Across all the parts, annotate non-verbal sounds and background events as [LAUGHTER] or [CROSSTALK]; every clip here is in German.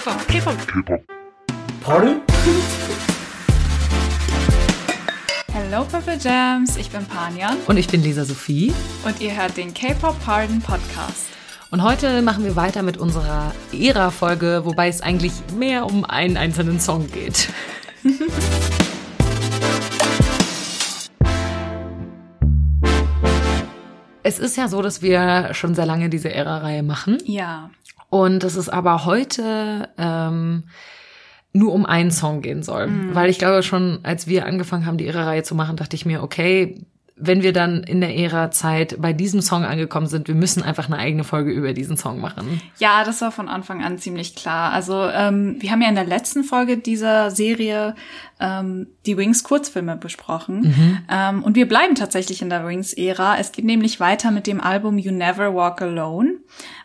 K-Pop, K-Pop. K-Pop. Pardon? Hello Purple Jams, ich bin Panjan Und ich bin Lisa Sophie. und ihr hört den K-Pop Pardon Podcast. Und heute machen wir weiter mit unserer Ära-Folge, wobei es eigentlich mehr um einen einzelnen Song geht. [LAUGHS] es ist ja so, dass wir schon sehr lange diese Ära-Reihe machen. Ja, Und dass es aber heute ähm, nur um einen Song gehen soll. Weil ich glaube schon, als wir angefangen haben, die Ära-Reihe zu machen, dachte ich mir, okay, wenn wir dann in der Ära-Zeit bei diesem Song angekommen sind, wir müssen einfach eine eigene Folge über diesen Song machen. ja, das war von Anfang an ziemlich klar. Also ähm, wir haben ja in der letzten Folge dieser Serie ähm, die Wings Kurzfilme besprochen ähm, und wir bleiben tatsächlich in der Wings Ära. Es geht nämlich weiter mit dem Album You Never Walk Alone,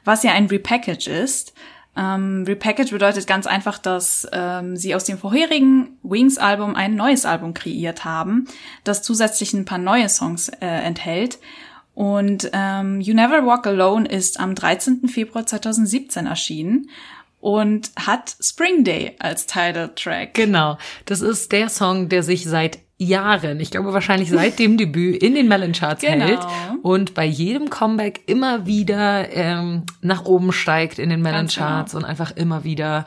was ja ein Repackage ist. Ähm, Repackage bedeutet ganz einfach, dass ähm, sie aus dem vorherigen Wings-Album ein neues Album kreiert haben, das zusätzlich ein paar neue Songs äh, enthält. Und ähm, You Never Walk Alone ist am 13. Februar 2017 erschienen und hat Spring Day als Title-Track. Genau. Das ist der Song, der sich seit Jahren, ich glaube wahrscheinlich seit dem [LAUGHS] Debüt in den Melon-Charts Genau. hält und bei jedem Comeback immer wieder ähm, nach oben steigt in den Melon-Charts genau. und einfach immer wieder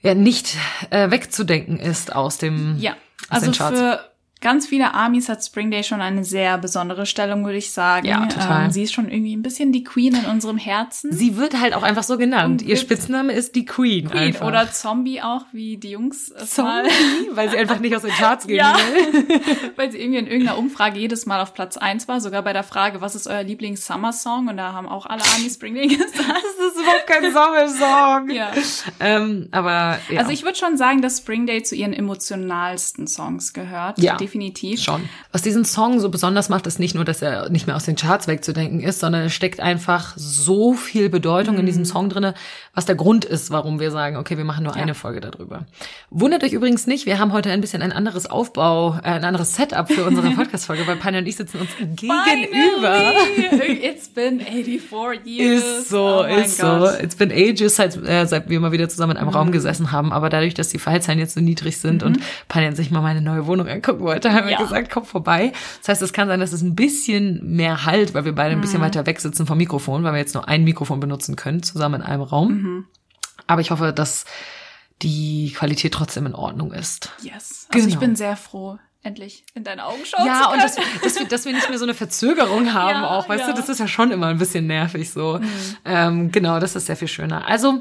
ja nicht äh, wegzudenken ist aus dem Ja, aus also den Charts. für ganz viele Armies hat Spring Day schon eine sehr besondere Stellung, würde ich sagen. Ja, total. Ähm, sie ist schon irgendwie ein bisschen die Queen in unserem Herzen. Sie wird halt auch einfach so genannt. Und Ihr Spitzname ist die Queen. Queen einfach. oder Zombie auch, wie die Jungs Zombie, [LAUGHS] weil sie einfach nicht aus den Charts gehen [LAUGHS] Ja. will. [LAUGHS] weil sie irgendwie in irgendeiner Umfrage jedes Mal auf Platz eins war, sogar bei der Frage, was ist euer Lieblings-Summer-Song? Und da haben auch alle Army Spring Day gesagt. Das ist überhaupt kein Sommersong. Ja. Ähm, aber ja. Also ich würde schon sagen, dass Spring Day zu ihren emotionalsten Songs gehört. Ja, definitiv. Schon. Was diesen Song so besonders macht, ist nicht nur, dass er nicht mehr aus den Charts wegzudenken ist, sondern es steckt einfach so viel Bedeutung in Mhm. diesem Song drinne, was der Grund ist, warum wir sagen, okay, wir machen nur eine Folge darüber. Wundert euch übrigens nicht, wir haben heute ein bisschen ein anderes Aufbau, äh, ein anderes Setup für unsere [LAUGHS] Podcast-Folge, weil Panja und ich sitzen uns gegenüber. Finally! It's been 84 years. Ist so, oh ist Gott. so. It's been ages, seit, äh, seit wir mal wieder zusammen in einem Mhm. Raum gesessen haben. Aber dadurch, dass die Fallzahlen jetzt so niedrig sind und Panja sich mal meine neue Wohnung angucken wollte, haben wir Ja. gesagt, komm vorbei. Das heißt, es kann sein, dass es ein bisschen mehr halt, weil wir beide ein Mhm. bisschen weiter weg sitzen vom Mikrofon, weil wir jetzt nur ein Mikrofon benutzen können, zusammen in einem Raum. Mhm. Aber ich hoffe, dass die Qualität trotzdem in Ordnung ist. Yes. Also ich Genau. bin sehr froh, endlich in deine Augen schauen Ja, zu und dass, dass, wir, dass wir nicht mehr so eine Verzögerung [LAUGHS] haben Ja, auch, weißt ja. du, das ist ja schon immer ein bisschen nervig so. Ähm, genau, das ist sehr viel schöner. Also,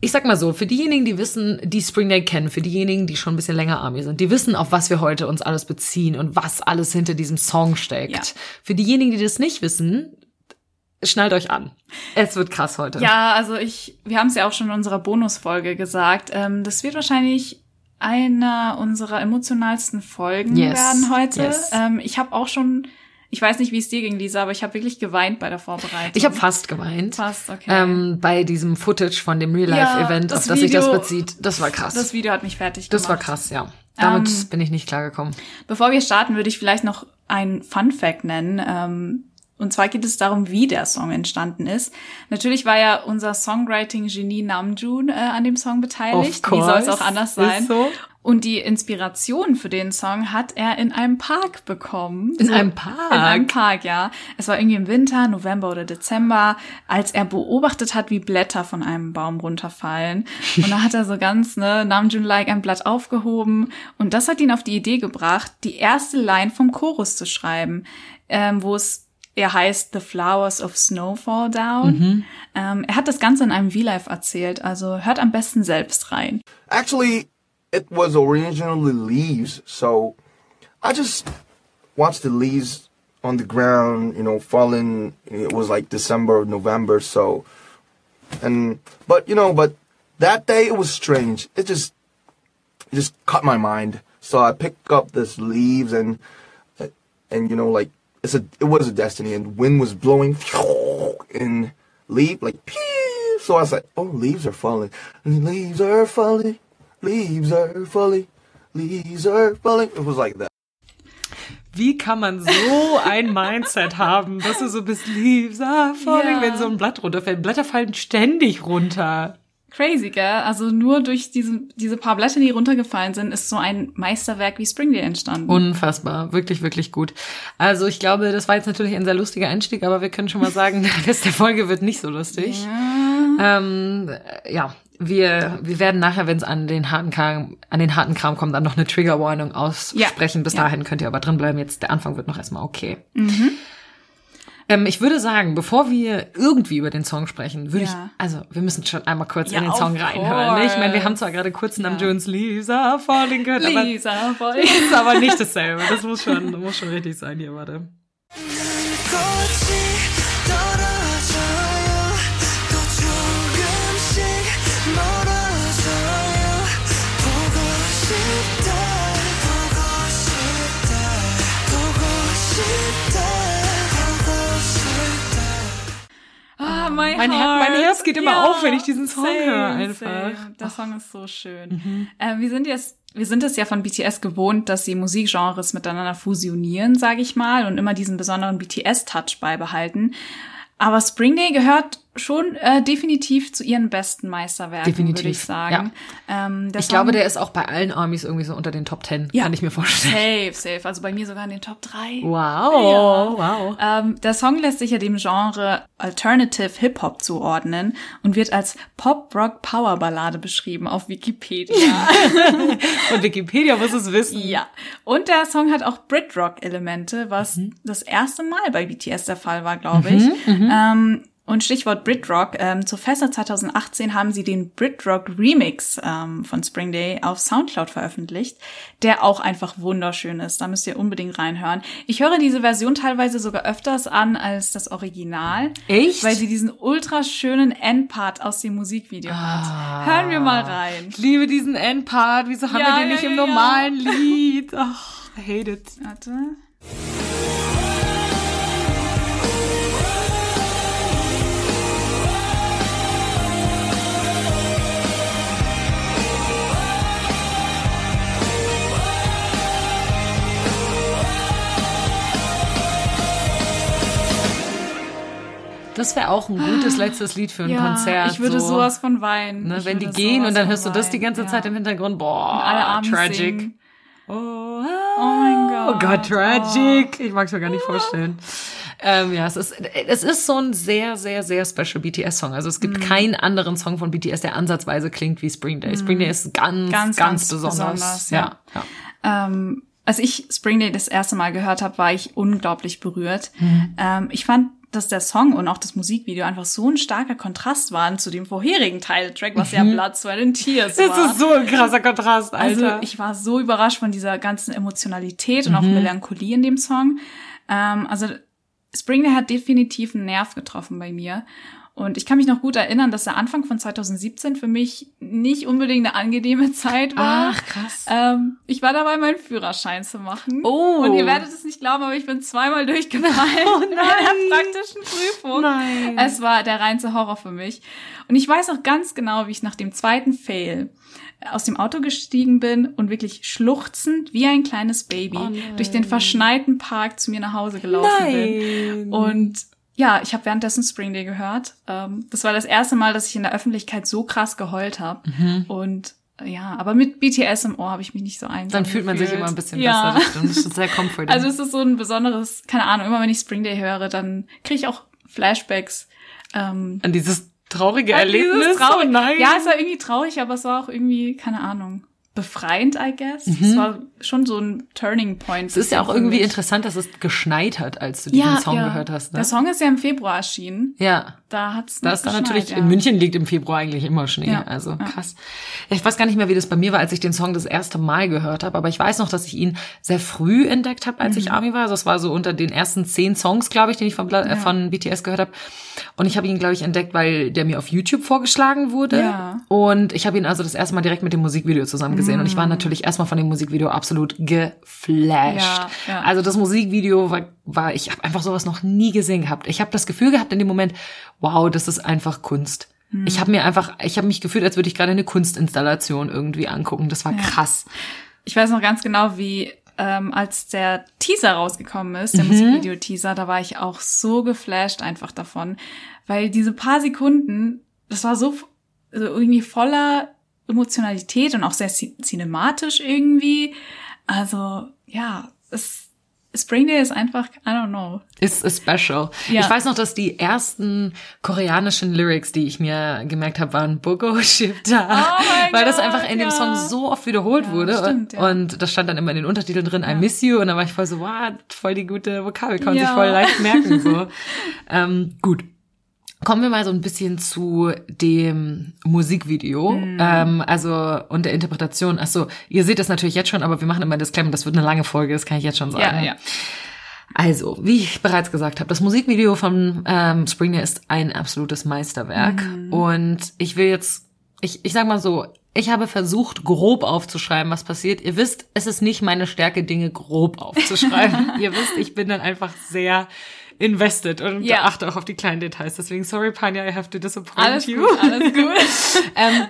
ich sag mal so, für diejenigen, die wissen, die Spring Day kennen, für diejenigen, die schon ein bisschen länger Army sind, die wissen, auf was wir heute uns alles beziehen und was alles hinter diesem Song steckt. Ja. Für diejenigen, die das nicht wissen, schnallt euch an. Es wird krass heute. Ja, also ich, wir haben es ja auch schon in unserer Bonusfolge gesagt. Ähm, das wird wahrscheinlich einer unserer emotionalsten Folgen Yes, werden heute. yes. Ähm, ich habe auch schon, ich weiß nicht, wie es dir ging, Lisa, aber ich habe wirklich geweint bei der Vorbereitung. Ich habe fast geweint. fast, okay. Ähm, bei diesem Footage von dem Real-Life-Event, Ja, auf das das sich das bezieht. Das war krass. das Video hat mich fertig Das gemacht. war krass, ja. Damit Ähm, bin ich nicht klargekommen. Bevor wir starten, würde ich vielleicht noch ein Fun Fact nennen. Ähm, und zwar geht es darum, wie der Song entstanden ist. Natürlich war ja unser Songwriting-Genie Namjoon äh, an dem Song beteiligt. Of Wie soll es course. auch anders sein? so. Und die Inspiration für den Song hat er in einem Park bekommen. In einem Park? In einem Park, ja. Es war irgendwie im Winter, November oder Dezember, als er beobachtet hat, wie Blätter von einem Baum runterfallen. Und da hat er so ganz, ne, Namjoon-like ein Blatt aufgehoben. Und das hat ihn auf die Idee gebracht, die erste Line vom Chorus zu schreiben, ähm, wo es er heißt The Flowers of Snow Fall Down. Ähm, er hat das Ganze in einem V-Live erzählt, also hört am besten selbst rein. Actually, it was originally leaves, so I just watched the leaves on the ground, you know, falling. It was like December, or November, so. And, but, you know, but that day it was strange. It just, it just caught my mind. So I picked up this leaves and, and, you know, like, it's a, it was a destiny and wind was blowing and leaf, like, so I was like, oh, leaves are falling. Leaves are falling. Leaves are falling. Leaves are falling. It was like that. Wie kann man so ein Mindset haben, dass du so bist, leaves are falling, Ja. wenn so ein Blatt runterfällt? Blätter fallen ständig runter. Crazy, gell? Also nur durch diese, diese paar Blätter, die runtergefallen sind, ist so ein Meisterwerk wie Springdale entstanden. Unfassbar. Wirklich, wirklich gut. Also ich glaube, das war jetzt natürlich ein sehr lustiger Einstieg, aber wir können schon mal sagen, [LAUGHS] der Rest der Folge wird nicht so lustig. Ja, ähm, ja wir, wir werden nachher, wenn es an den harten Kram, an den harten Kram kommt, dann noch eine Trigger Warning aussprechen. Ja. Bis dahin könnt ihr aber drin bleiben. Jetzt der Anfang wird noch erstmal okay. Mhm. Ähm, ich würde sagen, bevor wir irgendwie über den Song sprechen, würde ja. ich, also wir müssen schon einmal kurz ja, in den Song reinhören. Ich meine, wir haben zwar gerade kurz Nam. Jones Lisa Falling gehört, aber Lisa Falling. [LAUGHS] ist aber nicht dasselbe. Das muss schon, muss schon richtig sein hier, warte. Mein, mein, Her mein Herz geht immer ja, auf, wenn ich diesen Song höre einfach. Same. Der Song ist so schön. Mhm. Äh, wir sind jetzt wir sind es ja von BTS gewohnt, dass sie Musikgenres miteinander fusionieren, sage ich mal, und immer diesen besonderen BTS-Touch beibehalten. Aber Spring Day gehört schon äh, definitiv zu ihren besten Meisterwerken, würde ich sagen. Ja. Ähm, ich glaube, der ist auch bei allen Armies irgendwie so unter den Top Ten, ja, kann ich mir vorstellen. Safe, safe. Also bei mir sogar in den Top 3. Wow, ja. wow. Ähm, der Song lässt sich ja dem Genre Alternative Hip-Hop zuordnen und wird als Pop-Rock-Power-Ballade beschrieben auf Wikipedia. [LAUGHS] und Wikipedia muss es wissen. Ja. Und der Song hat auch Brit-Rock-Elemente, was mhm. das erste Mal bei BTS der Fall war, glaube ich. Mhm, mhm. ähm, und Stichwort Britrock. Ähm, zur Fester 2018 haben sie den Britrock Remix ähm, von Spring Day auf Soundcloud veröffentlicht, der auch einfach wunderschön ist. Da müsst ihr unbedingt reinhören. Ich höre diese Version teilweise sogar öfters an als das Original. Echt? Weil sie diesen ultra schönen Endpart aus dem Musikvideo ah, hat. Hören wir mal rein. Ich liebe diesen Endpart. Wieso haben ja, wir den ja, nicht ja, im normalen Lied? Ach, I hate it. Warte. Das wäre auch ein gutes letztes Lied für ein ja, Konzert. Ich würde so, sowas von weinen. Ne, wenn die gehen und dann hörst du das die ganze Zeit im Hintergrund. Boah, alle tragic. Singen. Oh, oh, mein Gott. Oh Gott, tragic. Oh. Ich mag es mir gar nicht vorstellen. Ähm, ja, es ist, es ist so ein sehr, sehr, sehr special BTS-Song. Also es gibt mm. keinen anderen Song von BTS, der ansatzweise klingt wie Spring Day. Mm. Spring Day ist ganz, ganz, ganz, ganz besonders. besonders. Ja. ja. ja. Ähm, als ich Spring Day das erste Mal gehört habe, war ich unglaublich berührt. Mm. Ähm, ich fand dass der Song und auch das Musikvideo einfach so ein starker Kontrast waren zu dem vorherigen Titeltrack, was ja mhm. Blood, Sweat and Tears war. Das ist so ein krasser Kontrast, Alter. Also ich war so überrascht von dieser ganzen Emotionalität und auch mhm. Melancholie in dem Song. Ähm, also Spring hat definitiv einen Nerv getroffen bei mir. Und ich kann mich noch gut erinnern, dass der Anfang von 2017 für mich nicht unbedingt eine angenehme [LAUGHS] Zeit war. Ach, krass. Ähm, ich war dabei, meinen Führerschein zu machen. Oh. Und ihr werdet es nicht glauben, aber ich bin zweimal [LAUGHS] durchgefallen oh, [LAUGHS] nein. in der praktischen Prüfung. Nein. Es war der reinste Horror für mich. Und ich weiß auch ganz genau, wie ich nach dem zweiten Fail aus dem Auto gestiegen bin und wirklich schluchzend wie ein kleines Baby oh durch den verschneiten Park zu mir nach Hause gelaufen nein. bin. Und ja, ich habe währenddessen Spring Day gehört. Ähm, das war das erste Mal, dass ich in der Öffentlichkeit so krass geheult habe. Mhm. Und ja, aber mit BTS im Ohr habe ich mich nicht so einsam Dann fühlt man sich immer ein bisschen ja. besser. Das, das ist sehr comforting. [LAUGHS] Also es ist so ein besonderes, keine Ahnung, immer wenn ich Spring Day höre, dann kriege ich auch Flashbacks. Ähm, an dieses traurige Erlebnis? Dieses traurig. Oh nein. Ja, es war irgendwie traurig, aber es war auch irgendwie, keine Ahnung befreiend, I guess. Mhm. Es war schon so ein Turning Point. Es ist ja auch irgendwie mich. interessant, dass es geschneit hat, als du diesen ja, Song ja. gehört hast. Ne? Der Song ist ja im Februar erschienen. Ja. Da hat's Da ist dann natürlich, ja. in München liegt im Februar eigentlich immer Schnee. Ja. Also krass. Ich weiß gar nicht mehr, wie das bei mir war, als ich den Song das erste Mal gehört habe, aber ich weiß noch, dass ich ihn sehr früh entdeckt habe, als mhm. ich Army war. Also es war so unter den ersten zehn Songs, glaube ich, den ich von, äh, von BTS gehört habe. Und ich habe ihn, glaube ich, entdeckt, weil der mir auf YouTube vorgeschlagen wurde. Ja. Und ich habe ihn also das erste Mal direkt mit dem Musikvideo zusammen gesehen. Mhm. Und ich war mhm. natürlich erstmal von dem Musikvideo absolut geflasht. Ja, ja. Also das Musikvideo war, war ich habe einfach sowas noch nie gesehen gehabt. Ich habe das Gefühl gehabt in dem Moment, wow, das ist einfach Kunst. Mhm. Ich habe mir einfach, ich habe mich gefühlt, als würde ich gerade eine Kunstinstallation irgendwie angucken. Das war krass. Ich weiß noch ganz genau, wie ähm, als der Teaser rausgekommen ist, der mhm. Musikvideo-Teaser, da war ich auch so geflasht einfach davon, weil diese paar Sekunden, das war so so irgendwie voller Emotionalität und auch sehr cinematisch irgendwie. Also ja, es Spring Day ist einfach, I don't know. Ist special. Ja. Ich weiß noch, dass die ersten koreanischen Lyrics, die ich mir gemerkt habe, waren Bogo Shipta. Oh [LAUGHS] weil das einfach in dem Song so oft wiederholt ja, wurde. Stimmt, ja. Und das stand dann immer in den Untertiteln drin, I miss you. Und dann war ich voll so, wow, voll die gute Vokabel, kann man sich voll leicht merken. So. [LAUGHS] ähm, gut. Kommen wir mal so ein bisschen zu dem Musikvideo, mhm. ähm, also und der Interpretation. Achso, ihr seht das natürlich jetzt schon, aber wir machen immer Disclaimer, das wird eine lange Folge, das kann ich jetzt schon sagen. Ja, ja. Also, wie ich bereits gesagt habe, das Musikvideo von ähm, Springer ist ein absolutes Meisterwerk. Mhm. Und ich will jetzt, ich, ich sag mal so, ich habe versucht, grob aufzuschreiben, was passiert. Ihr wisst, es ist nicht meine Stärke, Dinge grob aufzuschreiben. [LAUGHS] Ihr wisst, ich bin dann einfach sehr invested und ja. achte auch auf die kleinen Details. Deswegen, sorry, Panya, I have to disappoint alles you. Gut, alles gut. [LAUGHS] ähm,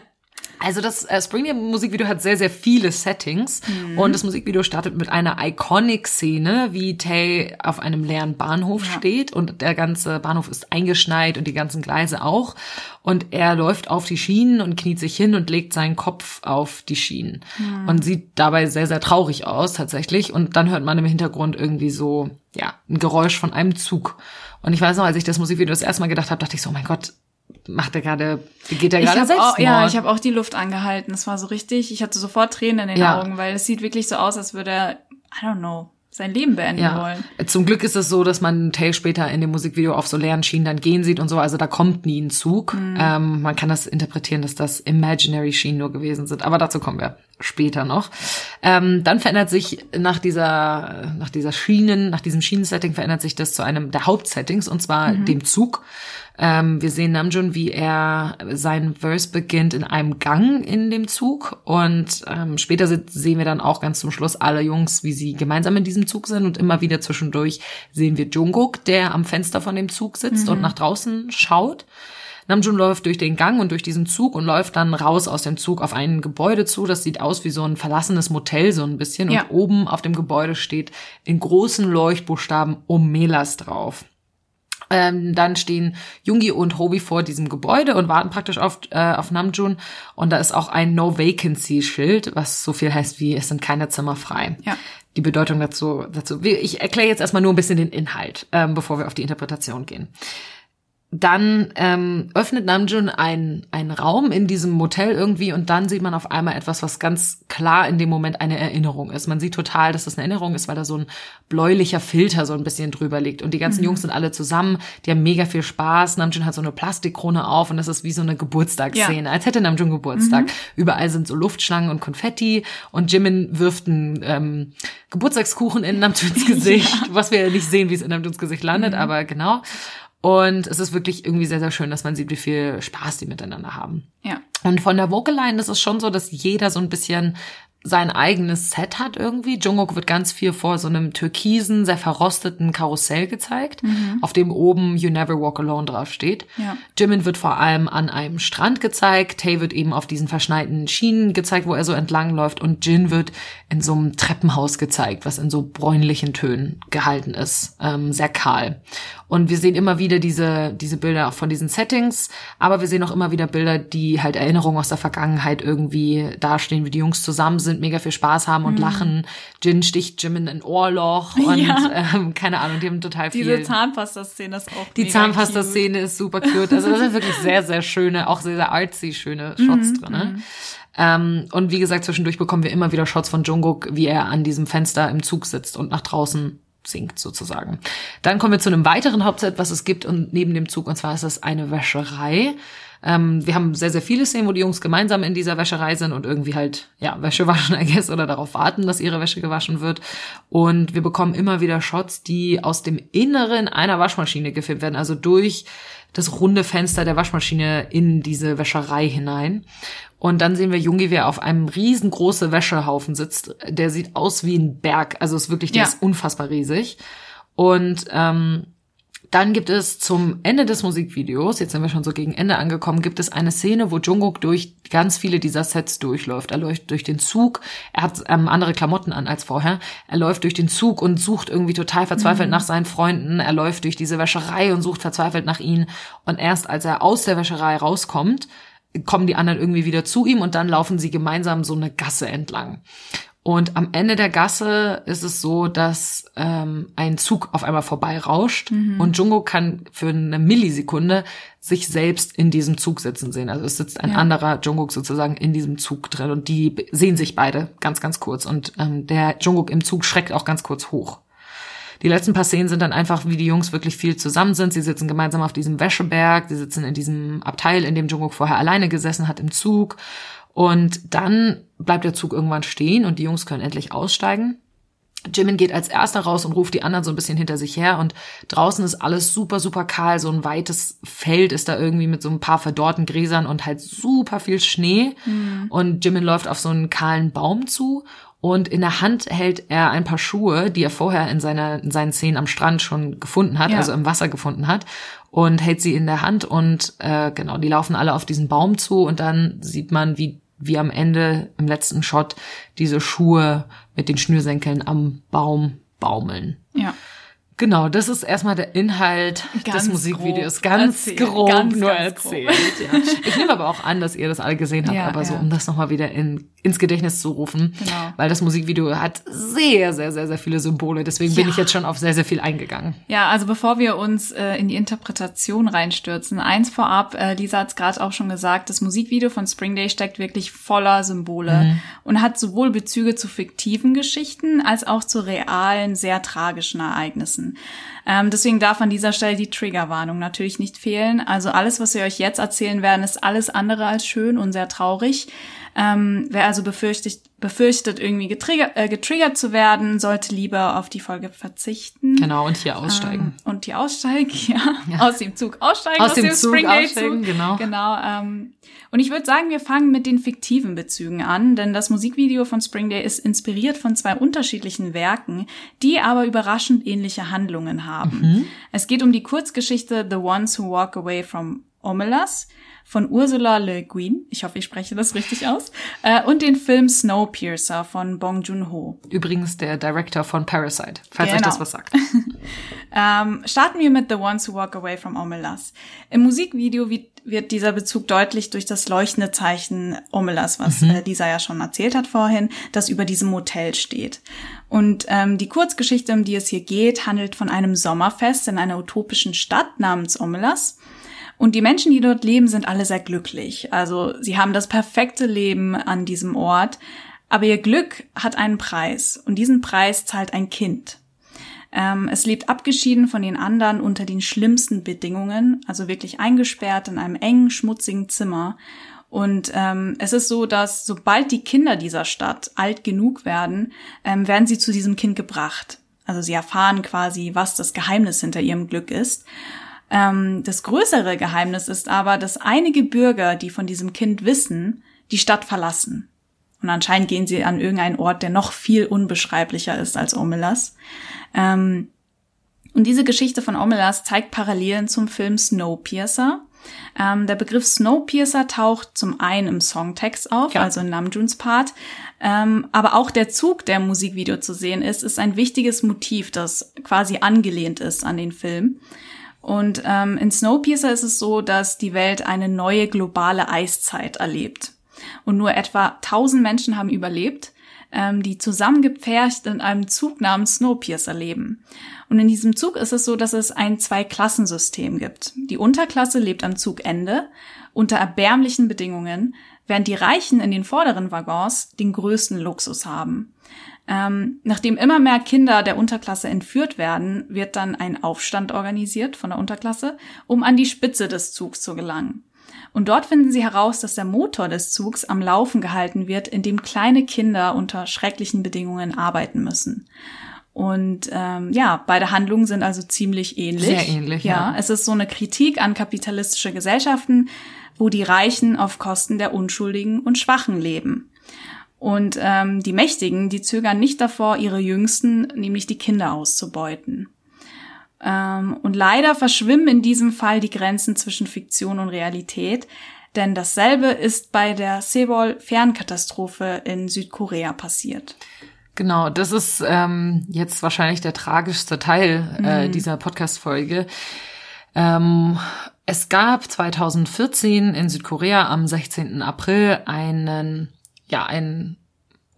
also das äh, Spring Musikvideo hat sehr, sehr viele Settings mhm. und das Musikvideo startet mit einer Iconic-Szene, wie Tay auf einem leeren Bahnhof ja. steht und der ganze Bahnhof ist eingeschneit und die ganzen Gleise auch und er läuft auf die Schienen und kniet sich hin und legt seinen Kopf auf die Schienen mhm. und sieht dabei sehr, sehr traurig aus tatsächlich und dann hört man im Hintergrund irgendwie so, ja, ein Geräusch von einem Zug. Und ich weiß noch, als ich das Musikvideo das erste Mal gedacht habe, dachte ich so, oh mein Gott, macht er gerade, geht er gerade selbst? Ja, ich habe auch die Luft angehalten. Es war so richtig, ich hatte sofort Tränen in den ja. Augen, weil es sieht wirklich so aus, als würde er, I don't know, sein Leben beenden ja. wollen. Zum Glück ist es so, dass man Tay später in dem Musikvideo auf so leeren Schienen dann gehen sieht und so. Also da kommt nie ein Zug. Mhm. Ähm, man kann das interpretieren, dass das Imaginary Schienen nur gewesen sind. Aber dazu kommen wir später noch. Ähm, dann verändert sich nach dieser, nach dieser Schienen, nach diesem Schienensetting verändert sich das zu einem der Hauptsettings und zwar mhm. dem Zug. Ähm, wir sehen Namjoon, wie er sein Verse beginnt in einem Gang in dem Zug und ähm, später sehen wir dann auch ganz zum Schluss alle Jungs, wie sie gemeinsam in diesem Zug sind und immer wieder zwischendurch sehen wir Jungkook, der am Fenster von dem Zug sitzt mhm. und nach draußen schaut. Namjoon läuft durch den Gang und durch diesen Zug und läuft dann raus aus dem Zug auf ein Gebäude zu. Das sieht aus wie so ein verlassenes Motel so ein bisschen. Ja. Und oben auf dem Gebäude steht in großen Leuchtbuchstaben Omelas drauf. Ähm, dann stehen Jungi und Hobi vor diesem Gebäude und warten praktisch auf, äh, auf Namjoon. Und da ist auch ein No Vacancy Schild, was so viel heißt wie es sind keine Zimmer frei. Ja. Die Bedeutung dazu, dazu. Ich erkläre jetzt erstmal nur ein bisschen den Inhalt, ähm, bevor wir auf die Interpretation gehen dann ähm, öffnet Namjoon einen, einen Raum in diesem Motel irgendwie und dann sieht man auf einmal etwas, was ganz klar in dem Moment eine Erinnerung ist. Man sieht total, dass das eine Erinnerung ist, weil da so ein bläulicher Filter so ein bisschen drüber liegt. Und die ganzen mhm. Jungs sind alle zusammen, die haben mega viel Spaß. Namjoon hat so eine Plastikkrone auf und das ist wie so eine Geburtstagsszene, ja. als hätte Namjoon Geburtstag. Mhm. Überall sind so Luftschlangen und Konfetti und Jimin wirft einen ähm, Geburtstagskuchen in Namjoons [LAUGHS] Gesicht, ja. was wir nicht sehen, wie es in Namjoons Gesicht landet, mhm. aber genau. Und es ist wirklich irgendwie sehr, sehr schön, dass man sieht, wie viel Spaß die miteinander haben. Ja. Und von der Vocaline ist es schon so, dass jeder so ein bisschen sein eigenes Set hat irgendwie. Jungkook wird ganz viel vor so einem türkisen, sehr verrosteten Karussell gezeigt, mhm. auf dem oben You Never Walk Alone draufsteht. Ja. Jimin wird vor allem an einem Strand gezeigt. Tay wird eben auf diesen verschneiten Schienen gezeigt, wo er so entlang läuft. Und Jin wird in so einem Treppenhaus gezeigt, was in so bräunlichen Tönen gehalten ist. Ähm, sehr kahl. Und wir sehen immer wieder diese, diese Bilder auch von diesen Settings, aber wir sehen auch immer wieder Bilder, die halt Erinnerungen aus der Vergangenheit irgendwie dastehen, wie die Jungs zusammen sind, mega viel Spaß haben und mhm. lachen. Jin sticht Jim in ein Ohrloch [LAUGHS] und ja. ähm, keine Ahnung, die haben total viel. Diese Zahnpasta-Szene ist auch Die Zahnpasta-Szene ist super cute. Also das sind wirklich [LAUGHS] sehr, sehr schöne, auch sehr, sehr artsy schöne Shots mhm. drin. Ne? Mhm. Ähm, und wie gesagt, zwischendurch bekommen wir immer wieder Shots von Jungkook, wie er an diesem Fenster im Zug sitzt und nach draußen sinkt sozusagen. Dann kommen wir zu einem weiteren Hauptset, was es gibt und neben dem Zug, und zwar ist das eine Wäscherei. Ähm, wir haben sehr, sehr viele Szenen, wo die Jungs gemeinsam in dieser Wäscherei sind und irgendwie halt, ja, Wäsche [LAUGHS] waschen, I guess, oder darauf warten, dass ihre Wäsche gewaschen wird. Und wir bekommen immer wieder Shots, die aus dem Inneren einer Waschmaschine gefilmt werden, also durch das runde Fenster der Waschmaschine in diese Wäscherei hinein. Und dann sehen wir Jungi, wie er auf einem riesengroßen Wäschehaufen sitzt. Der sieht aus wie ein Berg. Also ist wirklich, der ja. ist unfassbar riesig. Und ähm, dann gibt es zum Ende des Musikvideos, jetzt sind wir schon so gegen Ende angekommen, gibt es eine Szene, wo Jungkook durch ganz viele dieser Sets durchläuft. Er läuft durch den Zug, er hat ähm, andere Klamotten an als vorher. Er läuft durch den Zug und sucht irgendwie total verzweifelt mhm. nach seinen Freunden. Er läuft durch diese Wäscherei und sucht verzweifelt nach ihnen. Und erst als er aus der Wäscherei rauskommt, kommen die anderen irgendwie wieder zu ihm und dann laufen sie gemeinsam so eine Gasse entlang. Und am Ende der Gasse ist es so, dass ähm, ein Zug auf einmal vorbeirauscht mhm. und Jungo kann für eine Millisekunde sich selbst in diesem Zug sitzen sehen. Also es sitzt ein ja. anderer Jungkook sozusagen in diesem Zug drin und die sehen sich beide ganz, ganz kurz. Und ähm, der Jungkook im Zug schreckt auch ganz kurz hoch. Die letzten paar Szenen sind dann einfach, wie die Jungs wirklich viel zusammen sind. Sie sitzen gemeinsam auf diesem Wäscheberg, sie sitzen in diesem Abteil, in dem Jungkook vorher alleine gesessen hat im Zug und dann bleibt der Zug irgendwann stehen und die Jungs können endlich aussteigen. Jimin geht als erster raus und ruft die anderen so ein bisschen hinter sich her und draußen ist alles super, super kahl. So ein weites Feld ist da irgendwie mit so ein paar verdorrten Gräsern und halt super viel Schnee. Mhm. Und Jimin läuft auf so einen kahlen Baum zu und in der Hand hält er ein paar Schuhe, die er vorher in, seiner, in seinen Szenen am Strand schon gefunden hat, ja. also im Wasser gefunden hat und hält sie in der Hand und äh, genau, die laufen alle auf diesen Baum zu und dann sieht man, wie wie am Ende im letzten Shot diese Schuhe mit den Schnürsenkeln am Baum baumeln. Ja. Genau, das ist erstmal der Inhalt ganz des Musikvideos. Ganz erzählt. grob ganz, nur ganz erzählt. Grob. Ja. Ich nehme aber auch an, dass ihr das alle gesehen habt, ja, aber so, um das nochmal wieder in, ins Gedächtnis zu rufen. Genau. Weil das Musikvideo hat sehr, sehr, sehr, sehr viele Symbole. Deswegen bin ich jetzt schon auf sehr, sehr viel eingegangen. Ja, also bevor wir uns äh, in die Interpretation reinstürzen, eins vorab, äh, Lisa hat es gerade auch schon gesagt, das Musikvideo von Spring Day steckt wirklich voller Symbole mhm. und hat sowohl Bezüge zu fiktiven Geschichten als auch zu realen, sehr tragischen Ereignissen. Ähm, deswegen darf an dieser Stelle die Triggerwarnung natürlich nicht fehlen. Also alles, was wir euch jetzt erzählen werden, ist alles andere als schön und sehr traurig. Ähm, wer also befürchtet, befürchtet irgendwie getriggert, äh, getriggert zu werden, sollte lieber auf die Folge verzichten. Genau, und hier aussteigen. Ähm, und hier aussteigen, [LAUGHS] ja. ja. Aus dem Zug aussteigen, aus, aus dem, dem Zug aussteigen, genau. Genau. Ähm, und ich würde sagen, wir fangen mit den fiktiven Bezügen an, denn das Musikvideo von Spring Day ist inspiriert von zwei unterschiedlichen Werken, die aber überraschend ähnliche Handlungen haben. Mhm. Es geht um die Kurzgeschichte The Ones Who Walk Away from Omelas von Ursula Le Guin, ich hoffe, ich spreche das richtig aus, äh, und den Film Snowpiercer von Bong Joon-ho. Übrigens der Director von Parasite, falls genau. euch das was sagt. [LAUGHS] ähm, starten wir mit The Ones Who Walk Away from Omelas. Im Musikvideo wird, dieser Bezug deutlich durch das leuchtende Zeichen Omelas, was mhm. äh, Lisa ja schon erzählt hat vorhin, das über diesem Motel steht. Und ähm, die Kurzgeschichte, um die es hier geht, handelt von einem Sommerfest in einer utopischen Stadt namens Omelas. Und die Menschen, die dort leben, sind alle sehr glücklich. Also sie haben das perfekte Leben an diesem Ort. Aber ihr Glück hat einen Preis. Und diesen Preis zahlt ein Kind. Ähm, es lebt abgeschieden von den anderen unter den schlimmsten Bedingungen, also wirklich eingesperrt in einem engen, schmutzigen Zimmer. Und ähm, es ist so, dass sobald die Kinder dieser Stadt alt genug werden, ähm, werden sie zu diesem Kind gebracht. Also sie erfahren quasi, was das Geheimnis hinter ihrem Glück ist. Ähm, das größere Geheimnis ist aber, dass einige Bürger, die von diesem Kind wissen, die Stadt verlassen. Und anscheinend gehen sie an irgendeinen Ort, der noch viel unbeschreiblicher ist als Omelas. Ähm, und diese Geschichte von Omelas zeigt Parallelen zum Film Snowpiercer. Ähm, der Begriff Snowpiercer taucht zum einen im Songtext auf, ja. also in Namjoons Part, ähm, aber auch der Zug, der im Musikvideo zu sehen ist, ist ein wichtiges Motiv, das quasi angelehnt ist an den Film. Und ähm, in Snowpiercer ist es so, dass die Welt eine neue globale Eiszeit erlebt. Und nur etwa 1000 Menschen haben überlebt, ähm, die zusammengepfercht in einem Zug namens Snowpiercer leben. Und in diesem Zug ist es so, dass es ein Zwei-Klassensystem gibt. Die Unterklasse lebt am Zugende unter erbärmlichen Bedingungen, während die Reichen in den vorderen Waggons den größten Luxus haben. Ähm, nachdem immer mehr Kinder der Unterklasse entführt werden, wird dann ein Aufstand organisiert von der Unterklasse, um an die Spitze des Zugs zu gelangen. Und dort finden sie heraus, dass der Motor des Zugs am Laufen gehalten wird, in dem kleine Kinder unter schrecklichen Bedingungen arbeiten müssen. Und ähm, ja, beide Handlungen sind also ziemlich ähnlich. Sehr ähnlich. Ja, ja, es ist so eine Kritik an kapitalistische Gesellschaften, wo die Reichen auf Kosten der Unschuldigen und Schwachen leben. Und ähm, die Mächtigen, die zögern nicht davor, ihre Jüngsten, nämlich die Kinder, auszubeuten. Ähm, und leider verschwimmen in diesem Fall die Grenzen zwischen Fiktion und Realität, denn dasselbe ist bei der Sewol-Fernkatastrophe in Südkorea passiert. Genau, das ist ähm, jetzt wahrscheinlich der tragischste Teil äh, mhm. dieser Podcast-Folge. Ähm, Es gab 2014 in Südkorea am 16. April einen, ja, einen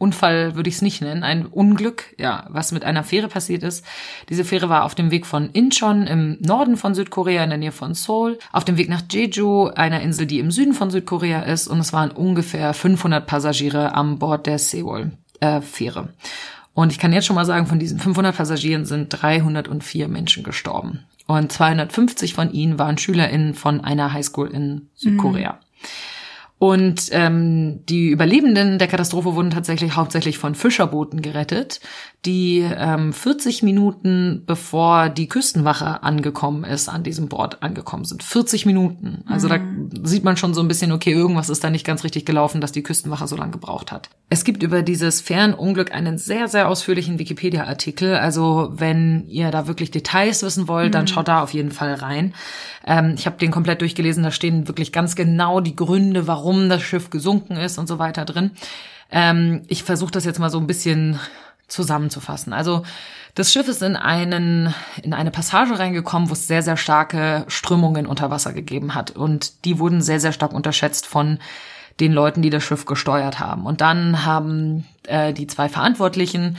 Unfall würde ich es nicht nennen, ein Unglück, ja, was mit einer Fähre passiert ist. Diese Fähre war auf dem Weg von Incheon im Norden von Südkorea in der Nähe von Seoul, auf dem Weg nach Jeju, einer Insel, die im Süden von Südkorea ist, und es waren ungefähr 500 Passagiere an Bord der Seoul äh, Fähre. Und ich kann jetzt schon mal sagen, von diesen 500 Passagieren sind 304 Menschen gestorben. Und 250 von ihnen waren SchülerInnen von einer Highschool in Südkorea. Mhm. Und ähm, die Überlebenden der Katastrophe wurden tatsächlich hauptsächlich von Fischerbooten gerettet, die ähm, 40 Minuten bevor die Küstenwache angekommen ist, an diesem Bord angekommen sind. 40 Minuten. Also mhm. da sieht man schon so ein bisschen, okay, irgendwas ist da nicht ganz richtig gelaufen, dass die Küstenwache so lange gebraucht hat. Es gibt über dieses Fernunglück einen sehr, sehr ausführlichen Wikipedia-Artikel. Also wenn ihr da wirklich Details wissen wollt, mhm. dann schaut da auf jeden Fall rein. Ähm, ich habe den komplett durchgelesen, da stehen wirklich ganz genau die Gründe, warum das Schiff gesunken ist und so weiter drin. Ähm, ich versuche das jetzt mal so ein bisschen zusammenzufassen. Also das Schiff ist in einen in eine Passage reingekommen, wo es sehr sehr starke Strömungen unter Wasser gegeben hat und die wurden sehr sehr stark unterschätzt von den Leuten, die das Schiff gesteuert haben. Und dann haben äh, die zwei Verantwortlichen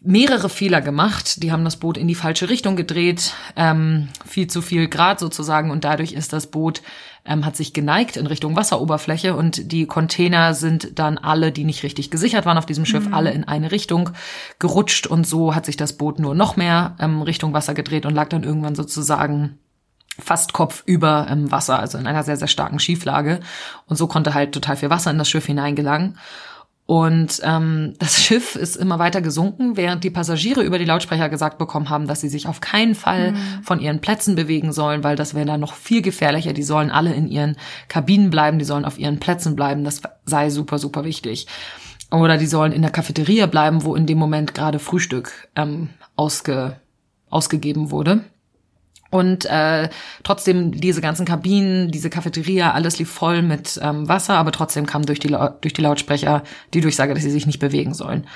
mehrere Fehler gemacht. Die haben das Boot in die falsche Richtung gedreht, ähm, viel zu viel Grad sozusagen und dadurch ist das Boot ähm, hat sich geneigt in Richtung Wasseroberfläche und die Container sind dann alle, die nicht richtig gesichert waren auf diesem Schiff, mhm. alle in eine Richtung gerutscht und so hat sich das Boot nur noch mehr ähm, Richtung Wasser gedreht und lag dann irgendwann sozusagen fast Kopf über ähm, Wasser, also in einer sehr, sehr starken Schieflage. Und so konnte halt total viel Wasser in das Schiff hineingelangen. Und ähm, das [LAUGHS] Schiff ist immer weiter gesunken, während die Passagiere über die Lautsprecher gesagt bekommen haben, dass sie sich auf keinen Fall mhm. von ihren Plätzen bewegen sollen, weil das wäre dann noch viel gefährlicher. Die sollen alle in ihren Kabinen bleiben, die sollen auf ihren Plätzen bleiben. Das sei super, super wichtig. Oder die sollen in der Cafeteria bleiben, wo in dem Moment gerade Frühstück ähm, ausge, ausgegeben wurde. Und äh, trotzdem diese ganzen Kabinen, diese Cafeteria, alles lief voll mit ähm, Wasser, aber trotzdem kam durch die, durch die Lautsprecher die Durchsage, dass sie sich nicht bewegen sollen.